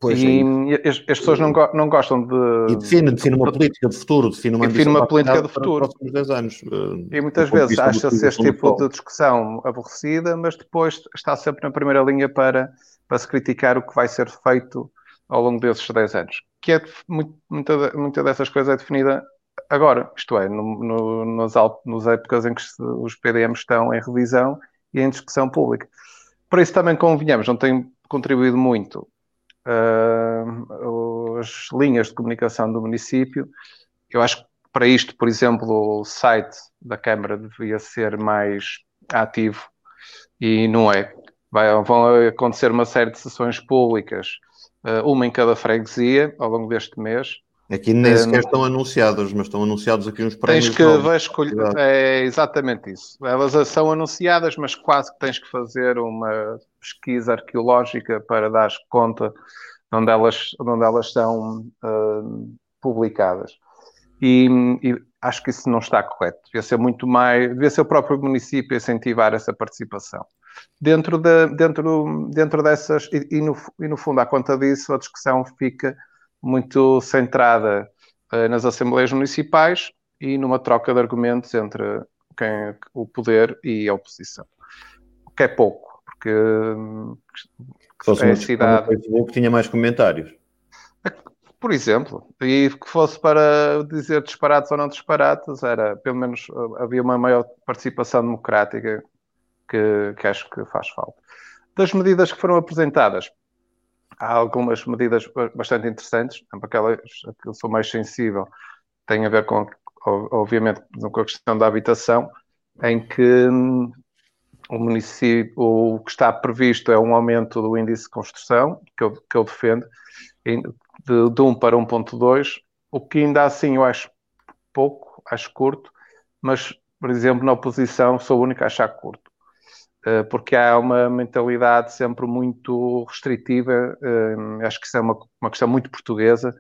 Pois e é as, as, pessoas não, não gostam de. E define, define uma política de futuro, define uma, define uma política de futuro. anos. Eh, e muitas vezes acha-se este tipo de discussão aborrecida, mas depois está sempre na primeira linha para, para se criticar o que vai ser feito ao longo desses 10 anos. Que é muita, muita dessas coisas é definida agora, isto é, no, no, nas, nas épocas em que os PDMs estão em revisão e em discussão pública. Por isso também convenhamos, não tem contribuído muito as linhas de comunicação do município. Eu acho que para isto, por exemplo, o site da Câmara devia ser mais ativo e não é. Vai, vão acontecer uma série de sessões públicas, uh, uma em cada freguesia, ao longo deste mês. Aqui nem sequer estão anunciados, mas estão anunciados aqui uns prémios. Tens que novos. escolher, é exatamente isso. Elas são anunciadas, mas quase que tens que fazer uma pesquisa arqueológica para dar conta de onde elas, onde elas são uh, publicadas. E, e, acho que isso não está correto. Devia ser muito mais, devia ser o próprio município incentivar essa participação. Dentro, de, dentro, dentro dessas, e, e, no, e no fundo, à conta disso, a discussão fica muito centrada uh, nas assembleias municipais e numa troca de argumentos entre quem, o poder e a oposição. O que é pouco, porque fosse é a cidade. Facebook tinha mais comentários. Por exemplo, e que fosse para dizer disparates ou não disparates, era pelo menos havia uma maior participação democrática que, que acho que faz falta. Das medidas que foram apresentadas, há algumas medidas bastante interessantes, aquelas que eu sou mais sensível, tem a ver com obviamente, com a questão da habitação, em que hum, o município, o que está previsto é um aumento do índice de construção, que eu, que eu defendo, de, de 1 para 1.2, o que ainda assim eu acho pouco, acho curto, mas, por exemplo, na oposição sou o único a achar curto. Eh, porque há uma mentalidade sempre muito restritiva, eh, acho que isso é uma, uma questão muito portuguesa,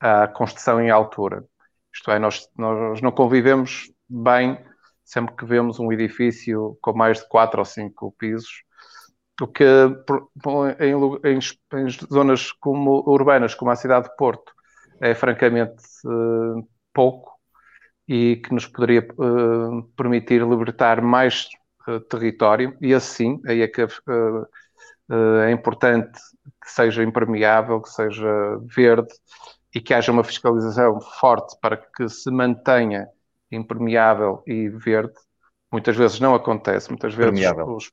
a construção em altura. Isto é, nós, nós não convivemos bem sempre que vemos um edifício com mais de quatro ou cinco pisos, o que em, em, em zonas como, urbanas como a cidade de Porto é francamente uh, pouco e que nos poderia permitir libertar mais uh, território e assim aí é que é importante que seja impermeável, que seja verde e que haja uma fiscalização forte para que se mantenha impermeável e verde. Muitas vezes não acontece, muitas vezes permeável, os,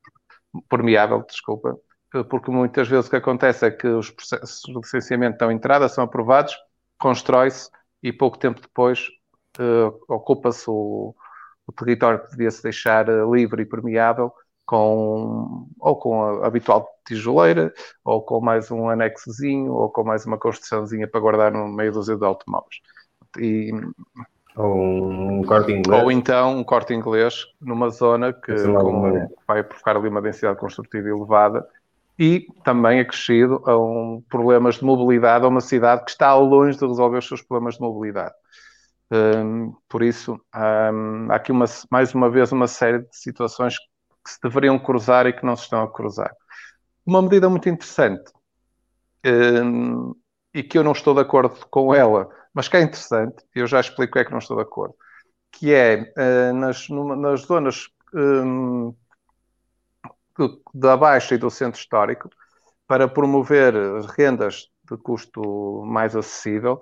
permeável desculpa, porque muitas vezes o que acontece é que os processos de licenciamento estão entrada, são aprovados, constrói-se e pouco tempo depois uh, ocupa-se o, o, território que devia-se deixar uh, livre e permeável com ou com a habitual tijoleira, ou com mais um anexozinho, ou com mais uma construçãozinha para guardar no meio dos de automóveis. E, ou um corte inglês. Ou então um corte inglês numa zona que, com, vai provocar ali uma densidade construtiva elevada e também acrescido a um problemas de mobilidade a uma cidade que está longe de resolver os seus problemas de mobilidade. Um, por isso, um, há aqui uma, mais uma vez uma série de situações que se deveriam cruzar e que não se estão a cruzar. Uma medida muito interessante um, e que eu não estou de acordo com ela, mas que é interessante, eu já explico é que não estou de acordo, que é uh, nas, numa, nas zonas da Baixa e do Centro Histórico, para promover rendas de custo mais acessível,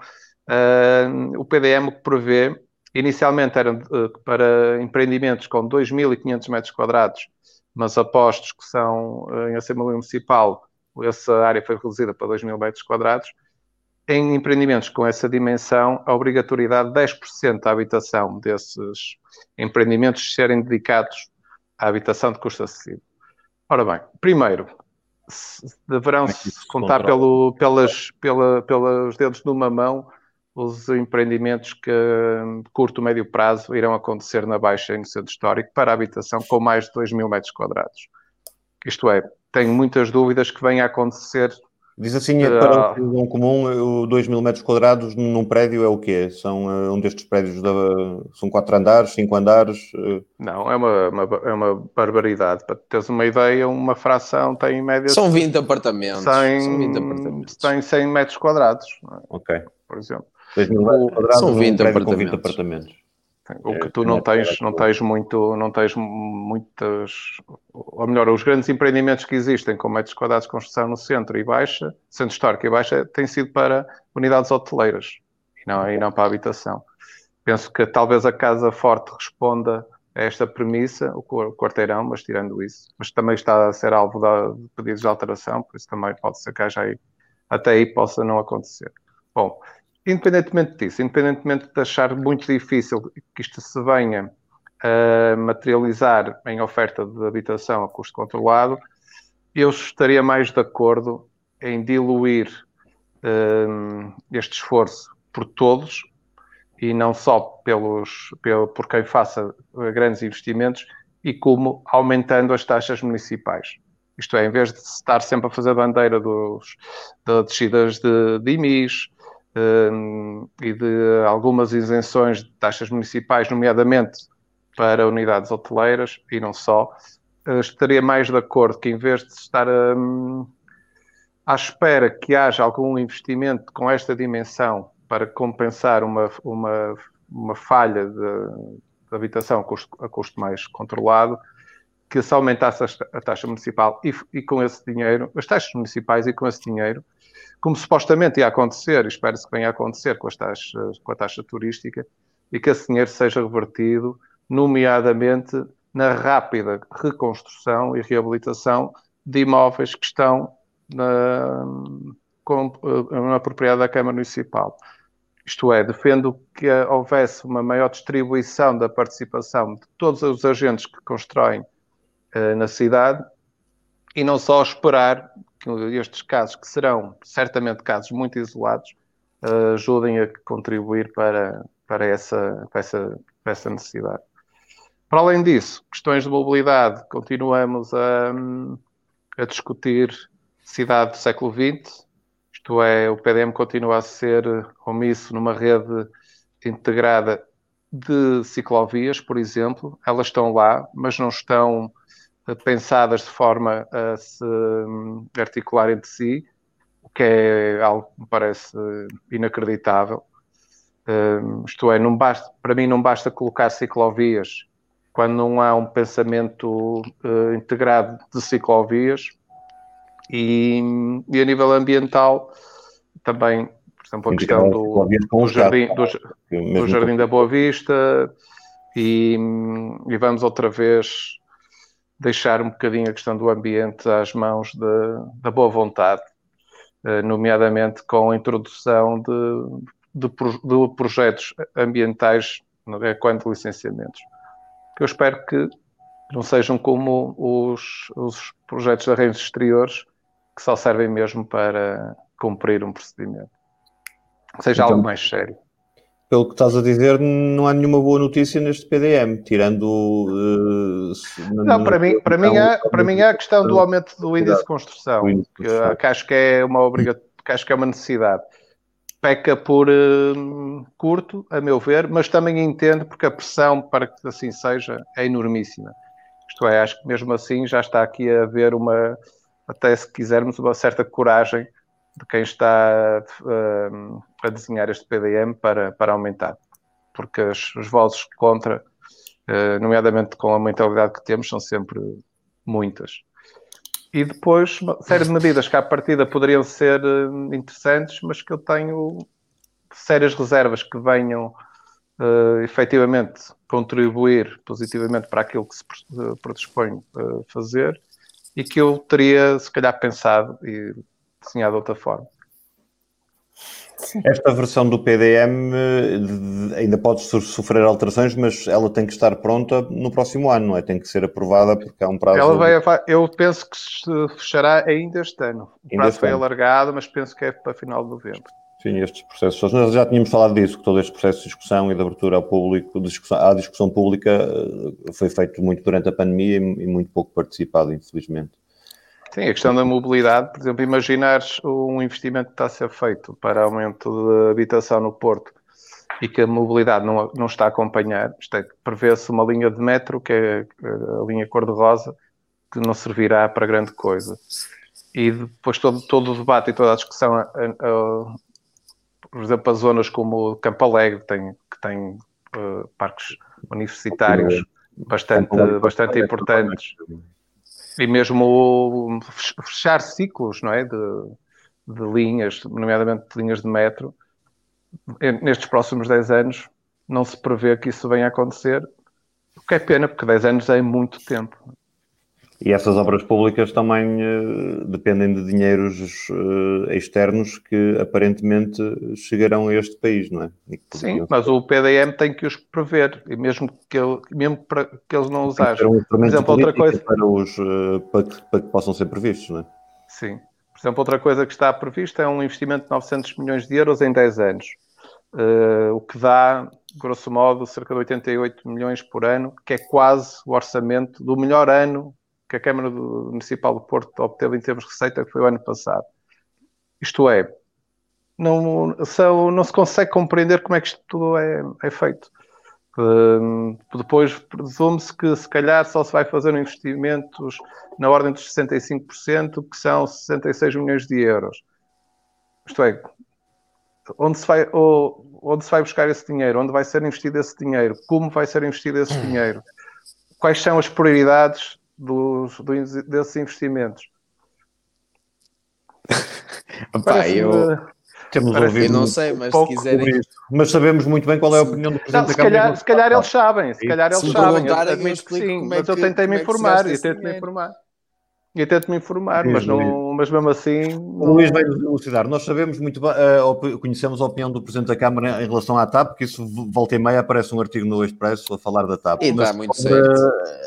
o PDM prevê Inicialmente eram uh, para empreendimentos com 2.500 metros quadrados, mas apostos que são uh, em Assembleia Municipal, essa área foi reduzida para 2.000 metros quadrados. Em empreendimentos com essa dimensão, a obrigatoriedade de 10% da habitação desses empreendimentos serem dedicados à habitação de custo acessível. Ora bem, primeiro, deverão é contar pelo, pelas, pela, pelos dedos de uma mão os empreendimentos que de curto, médio prazo irão acontecer na Baixa e no Centro Histórico para habitação com mais de 2 mil metros quadrados. Isto é, tenho muitas dúvidas que venha a acontecer. Diz assim, uh, para um comum, 2 mil metros quadrados num prédio é o quê? São uh, um destes prédios, da, são quatro andares, cinco andares? Uh... Não, é uma, uma, é uma barbaridade. Para teres uma ideia, uma fração tem em média... São 20 apartamentos. Tem, são 20 apartamentos. Tem 100 metros quadrados. É? Ok. Por exemplo. 2 mil metros quadrados, São 20 um apartamentos. 20 apartamentos. O que tu não tens, não tens muito, não tens muitas, ou melhor, os grandes empreendimentos que existem com metros quadrados de construção no centro e baixa, centro histórico e baixa, têm sido para unidades hoteleiras e não, e não para a habitação. Penso que talvez a Casa Forte responda a esta premissa, o quarteirão, mas tirando isso, mas também está a ser alvo de pedidos de alteração, por isso também pode ser que haja aí, até aí possa não acontecer. Bom, Independentemente disso, independentemente de achar muito difícil que isto se venha a materializar em oferta de habitação a custo controlado, eu estaria mais de acordo em diluir um, este esforço por todos e não só pelos, pelo, por quem faça grandes investimentos e como aumentando as taxas municipais. Isto é, em vez de estar sempre a fazer bandeira dos, das descidas de, de IMIs, e de algumas isenções de taxas municipais, nomeadamente para unidades hoteleiras e não só, uh, estaria mais de acordo que em vez de estar um, à espera que haja algum investimento com esta dimensão para compensar uma, uma, uma falha de, de habitação a custo, a custo mais controlado, que se aumentasse a taxa municipal e, e, com esse dinheiro, as taxas municipais e com esse dinheiro, como supostamente ia acontecer, e espero-se que venha a acontecer com, as taxas, com a taxa turística, e que esse dinheiro seja revertido, nomeadamente na rápida reconstrução e reabilitação de imóveis que estão na, com, na propriedade da Câmara Municipal. Isto é, defendo que houvesse uma maior distribuição da participação de todos os agentes que constroem uh, na cidade e não só esperar que estes casos, que serão certamente casos muito isolados, uh, ajudem a contribuir para, para, essa, para, essa, para essa necessidade. Para além disso, questões de mobilidade, continuamos a, a discutir cidade do século XX, isto é, o PDM continua a ser omisso numa rede integrada de ciclovias, por exemplo. Elas estão lá, mas não estão pensadas de forma a se hum, articular entre si, o que é algo que me parece inacreditável. Um, isto é, não basta, para mim não basta colocar ciclovias quando não há um pensamento uh, integrado de ciclovias e, e, a nível ambiental também, por exemplo, a questão do, do, jardim, do, do jardim da Boa Vista e, e, vamos outra vez deixar um bocadinho a questão do ambiente às mãos de, da boa vontade, uh, nomeadamente com a introdução de, de, de projetos ambientais é, quanto licenciamentos que eu espero que não sejam como os, os projetos de arranjos exteriores, que só servem mesmo para cumprir um procedimento. seja então, algo mais sério. Pelo que estás a dizer, não há nenhuma boa notícia neste PDM, tirando. Uh, não, para, mim, para, mim é, para mim é a questão do aumento do índice de construção, que, que acho que é uma obrigação, que acho que é uma necessidade peca por uh, curto, a meu ver, mas também entendo porque a pressão para que assim seja é enormíssima. Isto é, acho que mesmo assim já está aqui a haver uma, até se quisermos, uma certa coragem de quem está uh, a desenhar este PDM para, para aumentar. Porque as, as vozes contra, uh, nomeadamente com a mentalidade que temos, são sempre muitas. E depois, uma série de medidas que à partida poderiam ser uh, interessantes, mas que eu tenho sérias reservas que venham uh, efetivamente contribuir positivamente para aquilo que se predispõe a fazer e que eu teria, se calhar, pensado e desenhado de outra forma. Esta versão do PDM ainda pode sofrer alterações, mas ela tem que estar pronta no próximo ano, não é? Tem que ser aprovada porque há um prazo. Ela vai, eu penso que se fechará ainda este ano. O prazo foi ano. alargado, mas penso que é para final de novembro. Sim, estes processos. Nós já tínhamos falado disso, que todo este processo de discussão e de abertura ao público, discussão, à discussão pública, eh, foi feito muito durante a pandemia e muito pouco participado, infelizmente. Sim, a questão da mobilidade, por exemplo, imaginares um investimento que está a ser feito para aumento de habitação no Porto e que a mobilidade não, não está a acompanhar, isto é, prevê-se uma linha de metro, que é a linha cor-de-rosa, que não servirá para grande coisa. E depois todo, todo o debate e toda a discussão, a, a, por exemplo, as zonas como Campo Alegre, tem, que tem uh, parques universitários bastante, bastante importantes e mesmo fechar ciclos não é? de, de linhas, nomeadamente de linhas de metro, nestes próximos 10 anos não se prevê que isso venha a acontecer, o que é pena, porque 10 anos é muito tempo. E essas obras públicas também uh, dependem de dinheiros uh, externos que aparentemente chegarão a este país, não é? Sim, mas o PDM tem que os prever, e mesmo que, ele, mesmo para que eles não os hajam. Um Por exemplo, outra coisa. Para, os, uh, para, que, para que possam ser previstos, não é? Sim. Por exemplo, outra coisa que está prevista é um investimento de 900 milhões de euros em 10 anos, o que dá, grosso modo, cerca de 88 milhões por ano, que é quase o orçamento do melhor ano que a Câmara Municipal do Porto obteve em termos de receita, que foi o ano passado. Isto é, não, são, não se consegue compreender como é que isto tudo é, é feito. Uh, depois presume-se que se calhar só se vai fazer investimentos na ordem dos 65%, que são 66 milhões de euros. Isto é, onde se vai, ou, onde se vai buscar esse dinheiro? Onde vai ser investido esse dinheiro? Como vai ser investido esse hum. dinheiro? Quais são as prioridades dos, dos, desses investimentos. [laughs] Pá, eu... Temos ouvido eu não sei, mas se quiserem. Mas sabemos muito bem qual é a opinião do Presidente não, se da Câmara. Calhar, se calhar eles sabem, se calhar eles se sabem. Eu, eu sim, mas eu tentei me é informar, eu tento me informar. e tento me informar, mas, não, mas mesmo assim. O Luís vai elucidar. Nós sabemos muito bem, uh, conhecemos a opinião do Presidente da Câmara em relação à TAP, porque isso volta e meia aparece um artigo no Expresso a falar da TAP. E mas dá muito certo.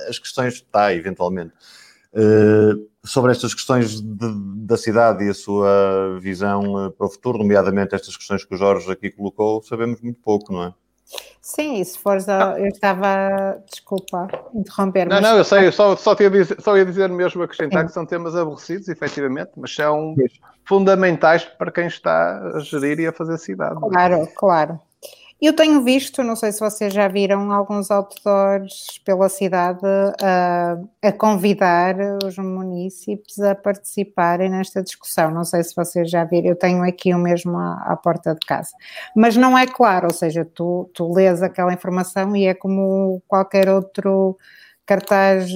as questões, está, eventualmente. Uh, sobre estas questões de, da cidade e a sua visão uh, para o futuro, nomeadamente estas questões que o Jorge aqui colocou, sabemos muito pouco, não é? Sim, se fores a... Eu estava. Desculpa interromper. Não, mas... não, eu sei, eu só, só, ia dizer, só ia dizer mesmo acrescentar Sim. que são temas aborrecidos, efetivamente, mas são fundamentais para quem está a gerir e a fazer cidade. Claro, claro. Eu tenho visto, não sei se vocês já viram, alguns outdoors pela cidade a, a convidar os municípios a participarem nesta discussão. Não sei se vocês já viram, eu tenho aqui o mesmo à, à porta de casa. Mas não é claro, ou seja, tu, tu lês aquela informação e é como qualquer outro cartaz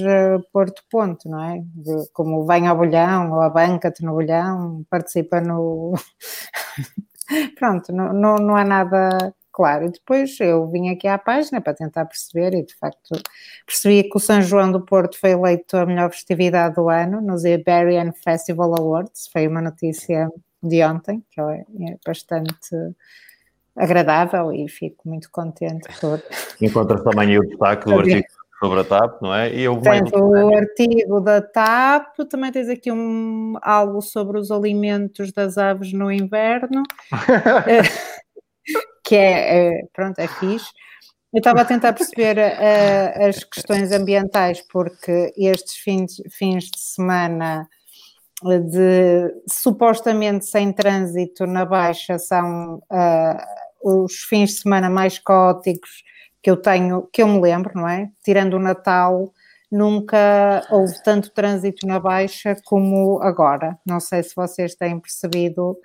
Porto Ponto, não é? De, como vem ao bolhão ou a banca-te no bolhão, participa no. [laughs] Pronto, não, não, não há nada claro. E depois eu vim aqui à página para tentar perceber e de facto percebi que o São João do Porto foi eleito a melhor festividade do ano nos Iberian Festival Awards. Foi uma notícia de ontem, que é bastante agradável e fico muito contente por. [laughs] Encontras também o destaque do artigo sobre a TAP, não é? E eu Portanto, o artigo da TAP, também tens aqui um, algo sobre os alimentos das aves no inverno. [laughs] [laughs] que é, é, pronto, é fixe. Eu estava a tentar perceber uh, as questões ambientais, porque estes fins, fins de semana de supostamente sem trânsito na Baixa são uh, os fins de semana mais caóticos que eu tenho, que eu me lembro, não é? Tirando o Natal, nunca houve tanto trânsito na Baixa como agora. Não sei se vocês têm percebido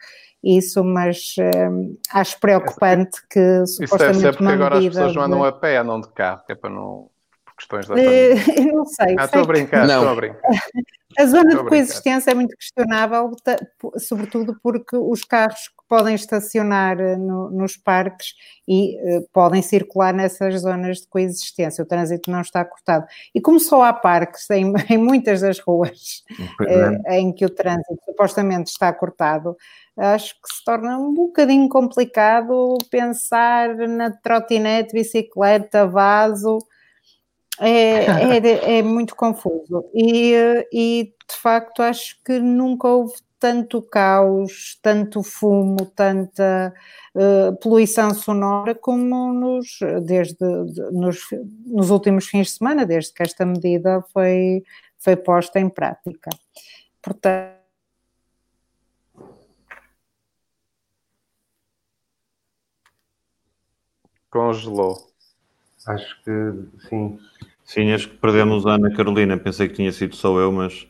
isso, mas hum, acho preocupante que isso supostamente deve ser porque agora as pessoas não andam a pé, andam de carro, que é para não por questões da eh, pandemia. [laughs] não sei. Ah, estou a brincar, [laughs] estou a brincar. A zona de coexistência é muito questionável, sobretudo porque os carros que podem estacionar eh, no, nos parques e uh, podem circular nessas zonas de coexistência, o trânsito não está cortado. E como só há parques em, [laughs] em muitas das ruas uh, em que o trânsito supostamente está cortado, acho que se torna um bocadinho complicado pensar na trotinete, bicicleta, vaso, é, é, é muito confuso. E, e, de facto acho que nunca houve tanto caos, tanto fumo, tanta uh, poluição sonora como nos, desde, de, nos, nos últimos fins de semana, desde que esta medida foi, foi posta em prática. Portanto, Congelou. Acho que sim. Sim, acho que perdemos a Ana Carolina. Pensei que tinha sido só eu, mas.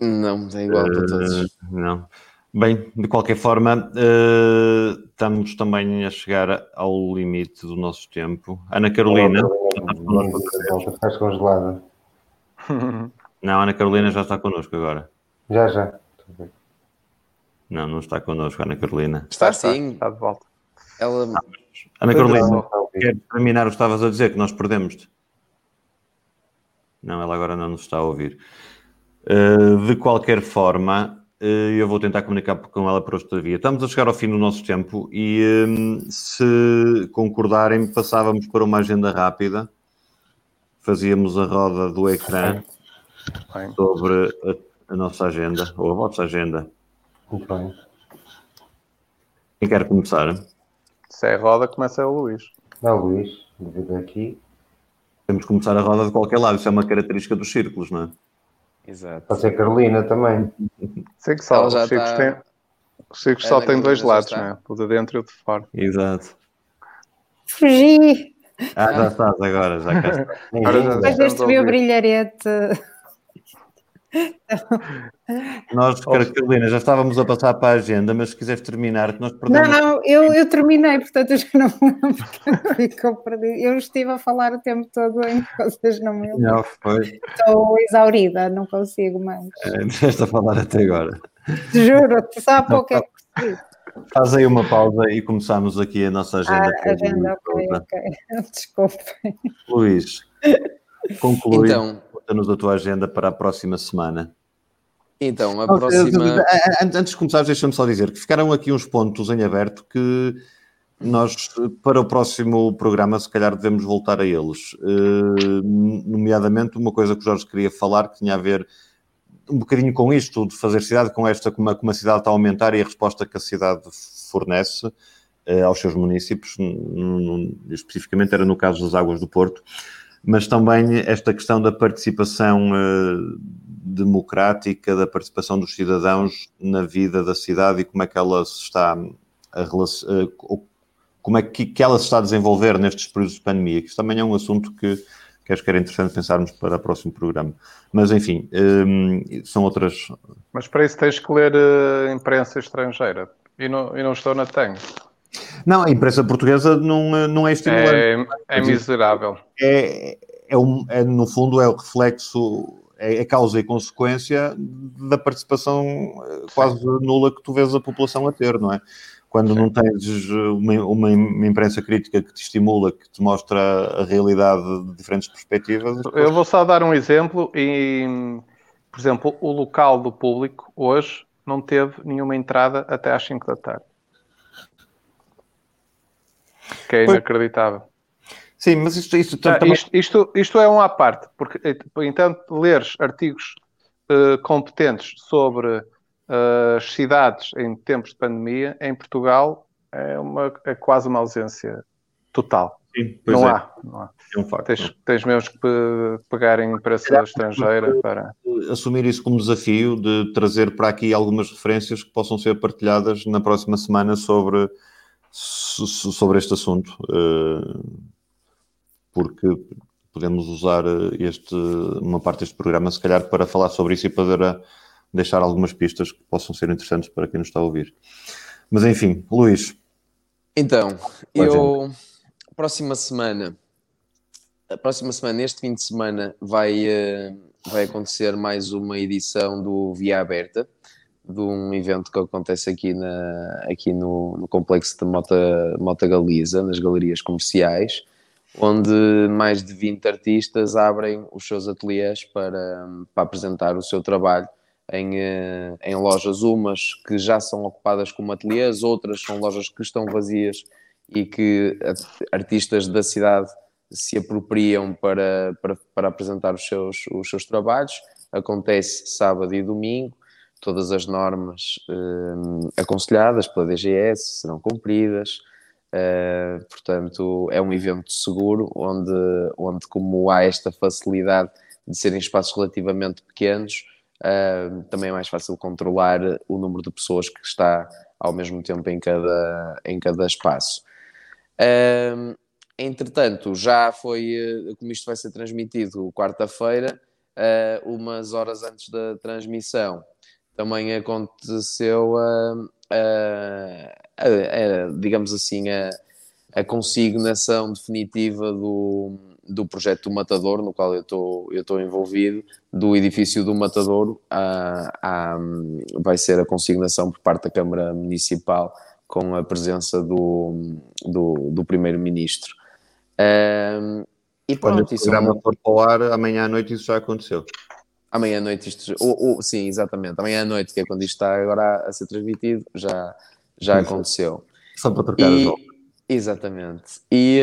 Não, é igual uh, para todos. Eh, não. Bem, de qualquer forma, uh, estamos também a chegar ao limite do nosso tempo. Ana Carolina. Estás congelada. [laughs] Não, Ana Carolina já está connosco agora. Já, já. Não, não está connosco, Ana Carolina. Está sim. Está de volta. Ela... Ana Carolina, quer terminar o que estavas a dizer, que nós perdemos-te? Não, ela agora não nos está a ouvir. Uh, de qualquer forma, uh, eu vou tentar comunicar com ela por outra via. Estamos a chegar ao fim do nosso tempo e, um, se concordarem, passávamos para uma agenda rápida. Fazíamos a roda do ecrã sobre a, a nossa agenda, ou a vossa agenda. Muito bem. Quem quer começar? Se é roda, começa o Luís. Não, Luís, devido aqui. Temos que começar a roda de qualquer lado, isso é uma característica dos círculos, não é? Exato. Pode ser Carolina também. [laughs] Sei que só, os círculos, tá... têm, os círculos só têm dois lados, não é? O de dentro e o de fora. Exato. Fugi! Ah, já estás agora, já cá estás. Depois deste meu brilharete. Nós, Carolina, já estávamos a passar para a agenda, mas se quiseres terminar, que nós perdemos. Não, não, eu, eu terminei, portanto eu já não [laughs] ficou perdido. Eu estive a falar o tempo todo em que vocês não me Não, foi. Estou exaurida, não consigo mais. É, a falar até agora. Juro, só há pouco é que percebi. Faz aí uma pausa e começamos aqui a nossa agenda. Ah, agenda, ok, ok. [laughs] Desculpem. Luís, conclui. Então, conta-nos a tua agenda para a próxima semana. Então, a próxima. Antes de começar, deixa-me só dizer que ficaram aqui uns pontos em aberto que nós, para o próximo programa, se calhar devemos voltar a eles. Uh, nomeadamente, uma coisa que o Jorge queria falar que tinha a ver um bocadinho com isto, de fazer cidade com esta, como a, cidade está a aumentar e a resposta que a cidade fornece uh, aos seus municípios, especificamente era no caso das águas do Porto, mas também esta questão da participação uh, democrática, da participação dos cidadãos na vida da cidade e como é que ela se está a uh, como é que, ela se está a desenvolver nestes períodos de pandemia, que também é um assunto que que acho que era interessante pensarmos para o próximo programa. Mas, enfim, um, são outras... Mas para isso tens que ler uh, imprensa estrangeira. E não, e não estou na TEM. Não, a imprensa portuguesa não, não é estimulante. É, é miserável. É, é, um, é, no fundo, é o reflexo, é, causa e consequência da participação eh, quase nula que tu vês a população a ter, não é? quando Sim. não tens uma, uma, imprensa crítica que te estimula, que te mostra a realidade de diferentes perspectivas. Eu vou só dar um exemplo e, por exemplo, o local do público hoje não teve nenhuma entrada até às 5 da tarde. Que é inacreditável. Sim, mas isto, isto, ah, também... isto, isto, isto, é um à parte, porque então leres artigos uh, competentes sobre as cidades em tempos de pandemia, em Portugal, é, uma, é quase uma ausência total. Sim, não, é. há, não há. É um facto. Tens, tens mesmo que pegar em imprensa estrangeira para. Assumir isso como desafio de trazer para aqui algumas referências que possam ser partilhadas na próxima semana sobre, sobre este assunto. Eh, porque podemos usar este, uma parte deste programa, se calhar, para falar sobre isso e para deixar algumas pistas que possam ser interessantes para quem nos está a ouvir. Mas enfim, Luís. Então, eu próxima semana, a próxima semana, este fim de semana, vai, vai acontecer mais uma edição do Via Aberta, de um evento que acontece aqui, na, aqui no, no complexo de Mota, Mota Galiza, nas galerias comerciais, onde mais de 20 artistas abrem os seus ateliês para, para apresentar o seu trabalho em, eh, em lojas, umas que já são ocupadas como ateliês, outras são lojas que estão vazias e que artistas da cidade se apropriam para, para, para apresentar os seus, os seus trabalhos. Acontece sábado e domingo, todas as normas eh, aconselhadas pela DGS serão cumpridas. Uh, portanto, é um evento seguro onde, onde, como há esta facilidade de serem espaços relativamente pequenos, Uh, também é mais fácil controlar o número de pessoas que está ao mesmo tempo em cada, em cada espaço. Uh, entretanto, já foi, como isto vai ser transmitido quarta-feira, uh, umas horas antes da transmissão, também aconteceu, digamos assim, a, a consignação definitiva do do projeto do Matador, no qual eu estou eu envolvido, do edifício do Matador, vai ser a consignação por parte da Câmara Municipal com a presença do, do, do Primeiro-Ministro. Um, e pronto, Quando o programa são... for para o ar, amanhã à noite isso já aconteceu. Amanhã à noite isto... Oh, oh, sim, exatamente. Amanhã à noite, que é quando isto está agora a ser transmitido, já, já aconteceu. Só para trocar e... as Exatamente. E,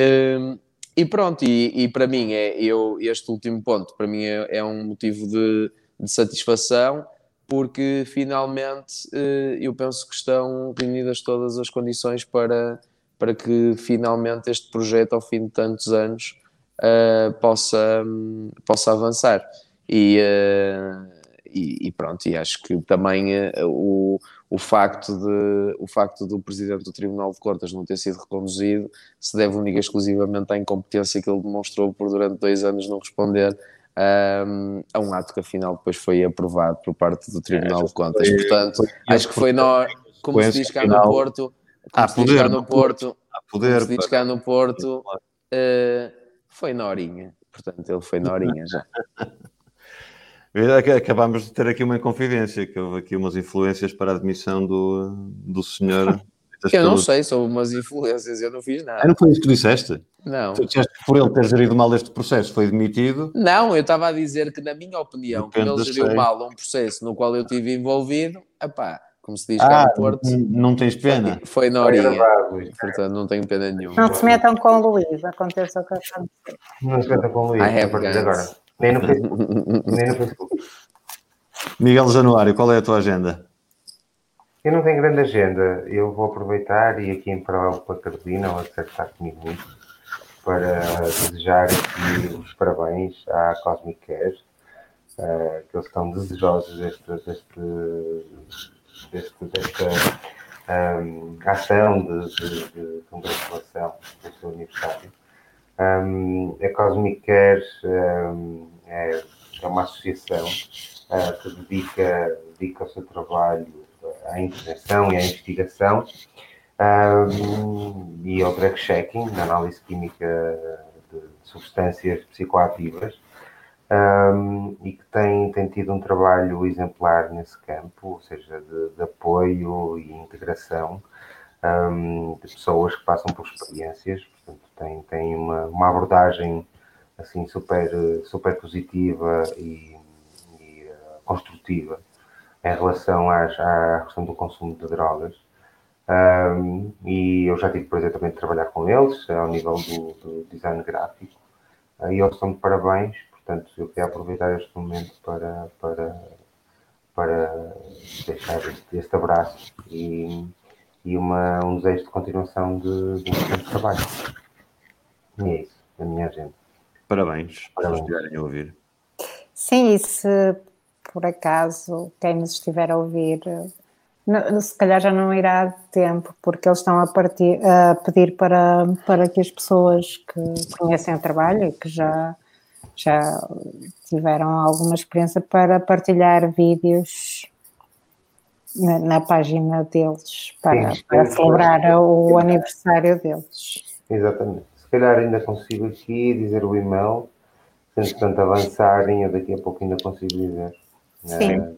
e pronto, e, e, para mim é eu, este último ponto para mim é, é um motivo de, de, satisfação porque finalmente eh, eu penso que estão reunidas todas as condições para, para que finalmente este projeto ao fim de tantos anos uh, possa, possa avançar e, uh, e, e, pronto, e acho que também uh, o, o facto, de, o facto do presidente do Tribunal de Contas não ter sido reconduzido se deve única exclusivamente à incompetência que ele demonstrou por durante dois anos não responder um, a um ato que afinal depois foi aprovado por parte do Tribunal é, de Contas. Foi, Portanto, foi, acho que foi nós, como se diz cá no Porto, como se diz cá no Porto, poder, se diz cá no Porto, uh, foi na horinha. Portanto, ele foi na horinha já. [laughs] Acabámos de ter aqui uma inconfidência, que houve aqui umas influências para a admissão do, do senhor [laughs] Eu não sei, são umas influências, eu não fiz nada. Ah, não foi isso que disseste? Não. Tu disseste que por ele ter gerido mal este processo foi demitido? Não, eu estava a dizer que, na minha opinião, Depende como ele geriu série. mal um processo no qual eu estive envolvido, epá, como se diz Ah, cá no Porto, não tens pena? foi na Foi horinha. Portanto, não tenho pena nenhuma. Não se metam com o Luís, aconteça o que aconteceu. Não se meta com o Luís, I a have partir de guns. agora. Nem no Facebook. [laughs] Nem no Facebook. Miguel Januário, qual é a tua agenda? Eu não tenho grande agenda. Eu vou aproveitar e aqui em paralelo com a Carolina, ela deve estar comigo muito, para desejar aqui os parabéns à Cosmic Care, eh, que eles estão desejosos deste, deste, deste, desta ehm, ação de, de, de congratulação seu aniversário. Ehm, a Cosmic Care ehm, é, é uma associação eh, que dedica, dedica o seu trabalho à intervenção e à investigação um, e ao drug checking, na análise química de substâncias psicoativas, um, e que tem, tem tido um trabalho exemplar nesse campo, ou seja, de, de apoio e integração um, de pessoas que passam por experiências, portanto, tem, tem uma, uma abordagem assim super, super positiva e, e eh, construtiva em relação às, à questão do consumo de drogas. Um, e eu já tive o prazer também de trabalhar com eles ao nível do, do design gráfico. Uh, e eles estão de parabéns, portanto, eu queria aproveitar este momento para, para, para deixar este, este abraço e, e uma, um desejo de continuação de, de um excelente trabalho. E é isso, a minha agenda. Parabéns, para Parabéns. estiverem a ouvir. Sim, e se por acaso quem nos estiver a ouvir, não- se calhar já não irá de tempo, porque eles estão a, partir, a pedir para, para que as pessoas que conhecem o trabalho e que já, já tiveram alguma experiência para partilhar vídeos na, na página deles, para, Sim, para sim. celebrar o aniversário deles. Exatamente. Se calhar ainda consigo aqui dizer o e-mail, entretanto avançarem, eu daqui a pouco ainda consigo dizer. Sim. Eh,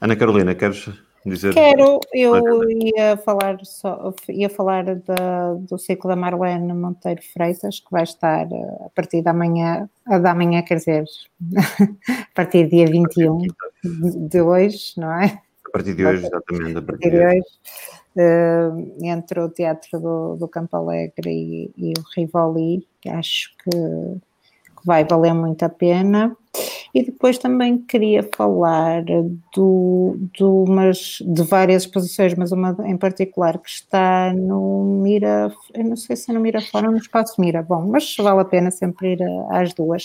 Ana Carolina, queres dizer? Quero, eu ia falar, só, ia falar da, do ciclo da Marlene Monteiro Freitas, que vai estar eh, a partir da manhã, a da manhã, quer dizer, [laughs] a partir do dia 21 de- de hoje, não é? A partir de hoje, exatamente. A partir de hoje. eh, entre o Teatro do, do Campo Alegre e, e o Rivoli, acho que, que vai valer muito a pena. E depois também queria falar do, do umas, de várias exposições, mas uma em particular que está no Mira, eu não sei se é no Mirafora ou no Espaço Mira, bom, mas vale a pena sempre ir a- às duas,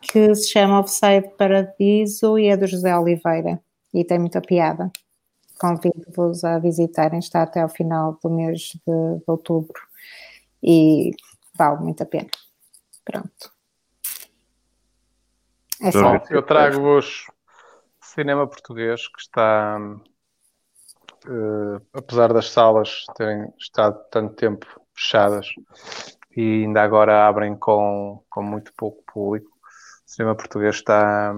que se chama Offside Paradiso e é do José Oliveira e tem muita piada. Convido-vos a visitarem, está até ao final do mês de, de outubro e vale muito a pena. Pronto. É só. Jorge. Eu trago-vos cinema português que está, eh, apesar das salas terem estado tanto tempo fechadas e ainda agora abrem com, com muito pouco público, o cinema português está a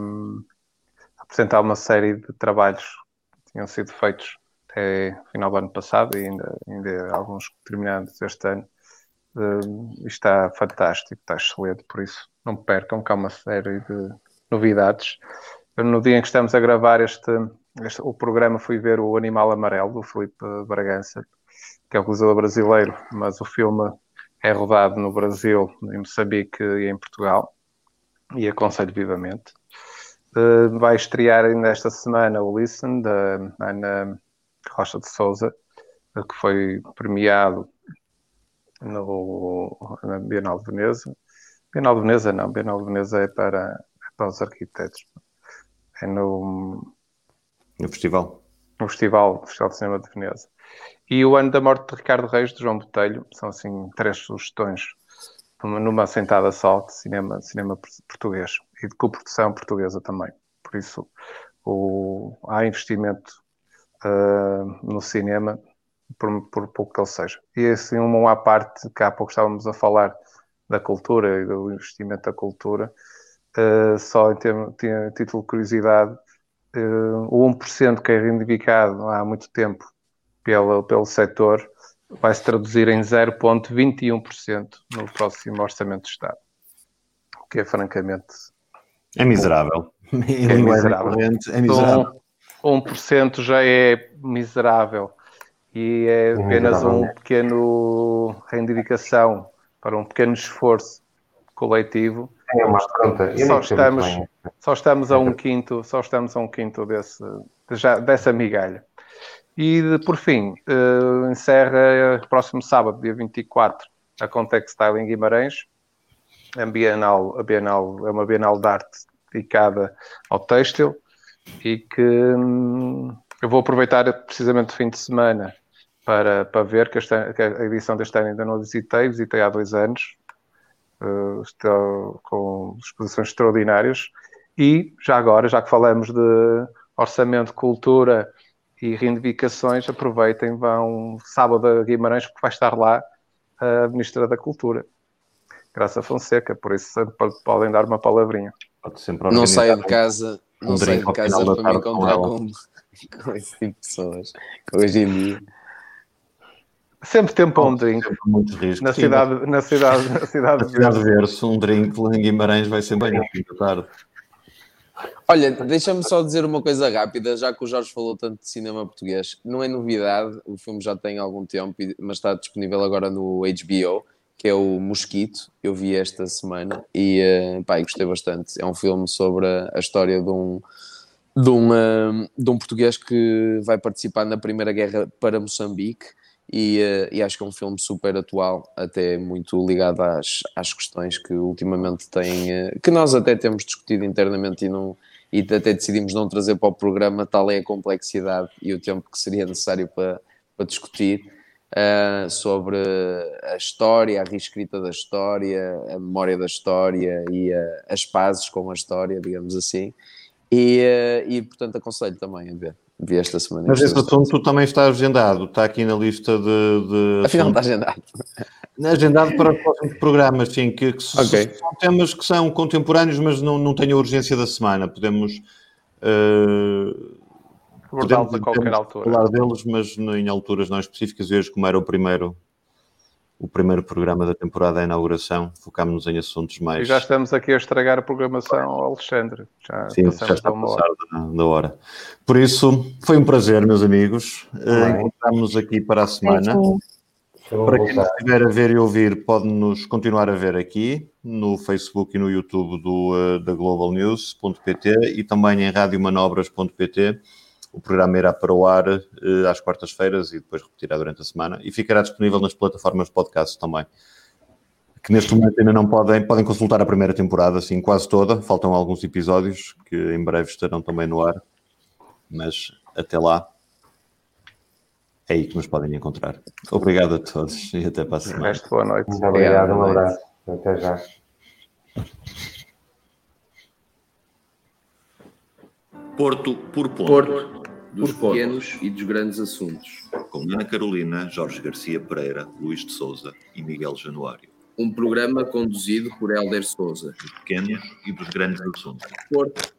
apresentar uma série de trabalhos que tinham sido feitos até o final do ano passado e ainda, ainda alguns terminados este ano. E está fantástico, está excelente, por isso não percam que há uma série de novidades. No dia em que estamos a gravar este, este- o programa, fui ver o Animal Amarelo, do Filipe Bragança, que é um realizador brasileiro, mas o filme é rodado no Brasil, em Moçambique e em Portugal, e aconselho vivamente. Eh, vai estrear ainda esta semana o Listen, da Ana Rocha de Souza, eh, que foi premiado no, na Bienal de Veneza. Bienal de Veneza não, Bienal de Veneza é para, é para os arquitetos. É no, No festival. no Festival, Festival de Cinema de Veneza. E o Ano da Morte de Ricardo Reis, de João Botelho, são assim três sugestões numa, sentada só de cinema, de cinema português e de coprodução portuguesa também. Por isso, o, há investimento ah, no cinema, por, por pouco que ele seja. E assim, uma à parte, que há pouco estávamos a falar da cultura e do investimento da cultura, ah, só em termo- tinha título de curiosidade, ah, o 1% que é reivindicado há muito tempo pelo, pelo setor vai se traduzir em 0,21% no próximo Orçamento de Estado. O que é francamente. É miserável. É miserável. É miserável. Então, 1% já é miserável e é apenas um pequeno reivindicação para um pequeno esforço coletivo. É uma conta. Só estamos, só estamos a um quinto, só estamos a um quinto desse, já, dessa migalha. E por fim, uh, encerra próximo sábado, dia 24, a Contextile em Guimarães. A Bienal, a Bienal é uma Bienal de arte dedicada ao têxtil e que hum, eu vou aproveitar precisamente o fim de semana para, para ver que, esta, que a edição deste ano ainda não visitei, visitei há dois anos, uh, estou com exposições extraordinárias e já agora, já que falamos de orçamento, cultura e reivindicações, aproveitem, vão sábado a Guimarães, porque vai estar lá a Ministra da Cultura, Graça Fonseca, por isso podem dar uma palavrinha. Não saia de casa, não um saia de casa para me encontrar com, [laughs] com esse tipo de pessoas, hoje em dia. Sempre tempo para um drink. Muitos riscos. Na cidade, na cidade, na cidade, na cidade de Verso, um drink em Guimarães vai ser bem fim da tarde. Olha, deixa-me só dizer uma coisa rápida, já que o Jorge falou tanto de cinema português. Não é novidade, o filme já tem algum tempo, mas está disponível agora no HBO, que é o Mosquito. Eu vi esta semana e uh, pá, gostei bastante. É um filme sobre a, história de um, de, um, uh, de um português que vai participar na Primeira Guerra para Moçambique e, uh, e, acho que é um filme super atual, até muito ligado às, às questões que ultimamente tem, uh, que nós até temos discutido internamente e, não, e até decidimos não trazer para o programa, tal é a complexidade e o tempo que seria necessário para, para discutir uh, sobre a história, a reescrita da história, a memória da história e as pazes com a história, digamos assim. E, e portanto aconselho também a ver vi esta semana. Mas esse assunto também está agendado, está aqui na lista de. de Afinal, está agendado. Agendado para os próximos programas, sim, que, que okay. são temas que são contemporâneos, mas não, não têm a urgência da semana. Podemos. Uh, podemos a qualquer altura. falar deles, mas em alturas não específicas. E hoje, como era o primeiro o primeiro programa da temporada, a inauguração, focámos-nos em assuntos mais. E já estamos aqui a estragar a programação Alexandre. Já Sim, já está a passar da, da, hora. Por isso, foi um prazer, meus amigos. Uh, Encontramos-nos aqui para a semana. Para quem estiver a ver e ouvir, pode-nos continuar a ver aqui no Facebook e no YouTube do, uh, da globalnews.pt e também em radiomanobras.pt o programa irá para o ar uh, às quartas-feiras e depois repetirá durante a semana e ficará disponível nas plataformas de podcast também. Que neste momento ainda não podem, podem consultar a primeira temporada, assim, quase toda. Faltam alguns episódios que em breve estarão também no ar. Mas até lá, é aí que nos podem encontrar. Obrigado a todos e até para a semana. Resto, boa noite. Muito obrigado, um abraço. Até já. Porto por ponto. Porto dos pequenos e dos grandes assuntos. Com Ana Carolina, Jorge Garcia Pereira, Luís de Souza e Miguel Januário. Um programa conduzido por Helder Souza. Dos pequenos e dos grandes assuntos. Porto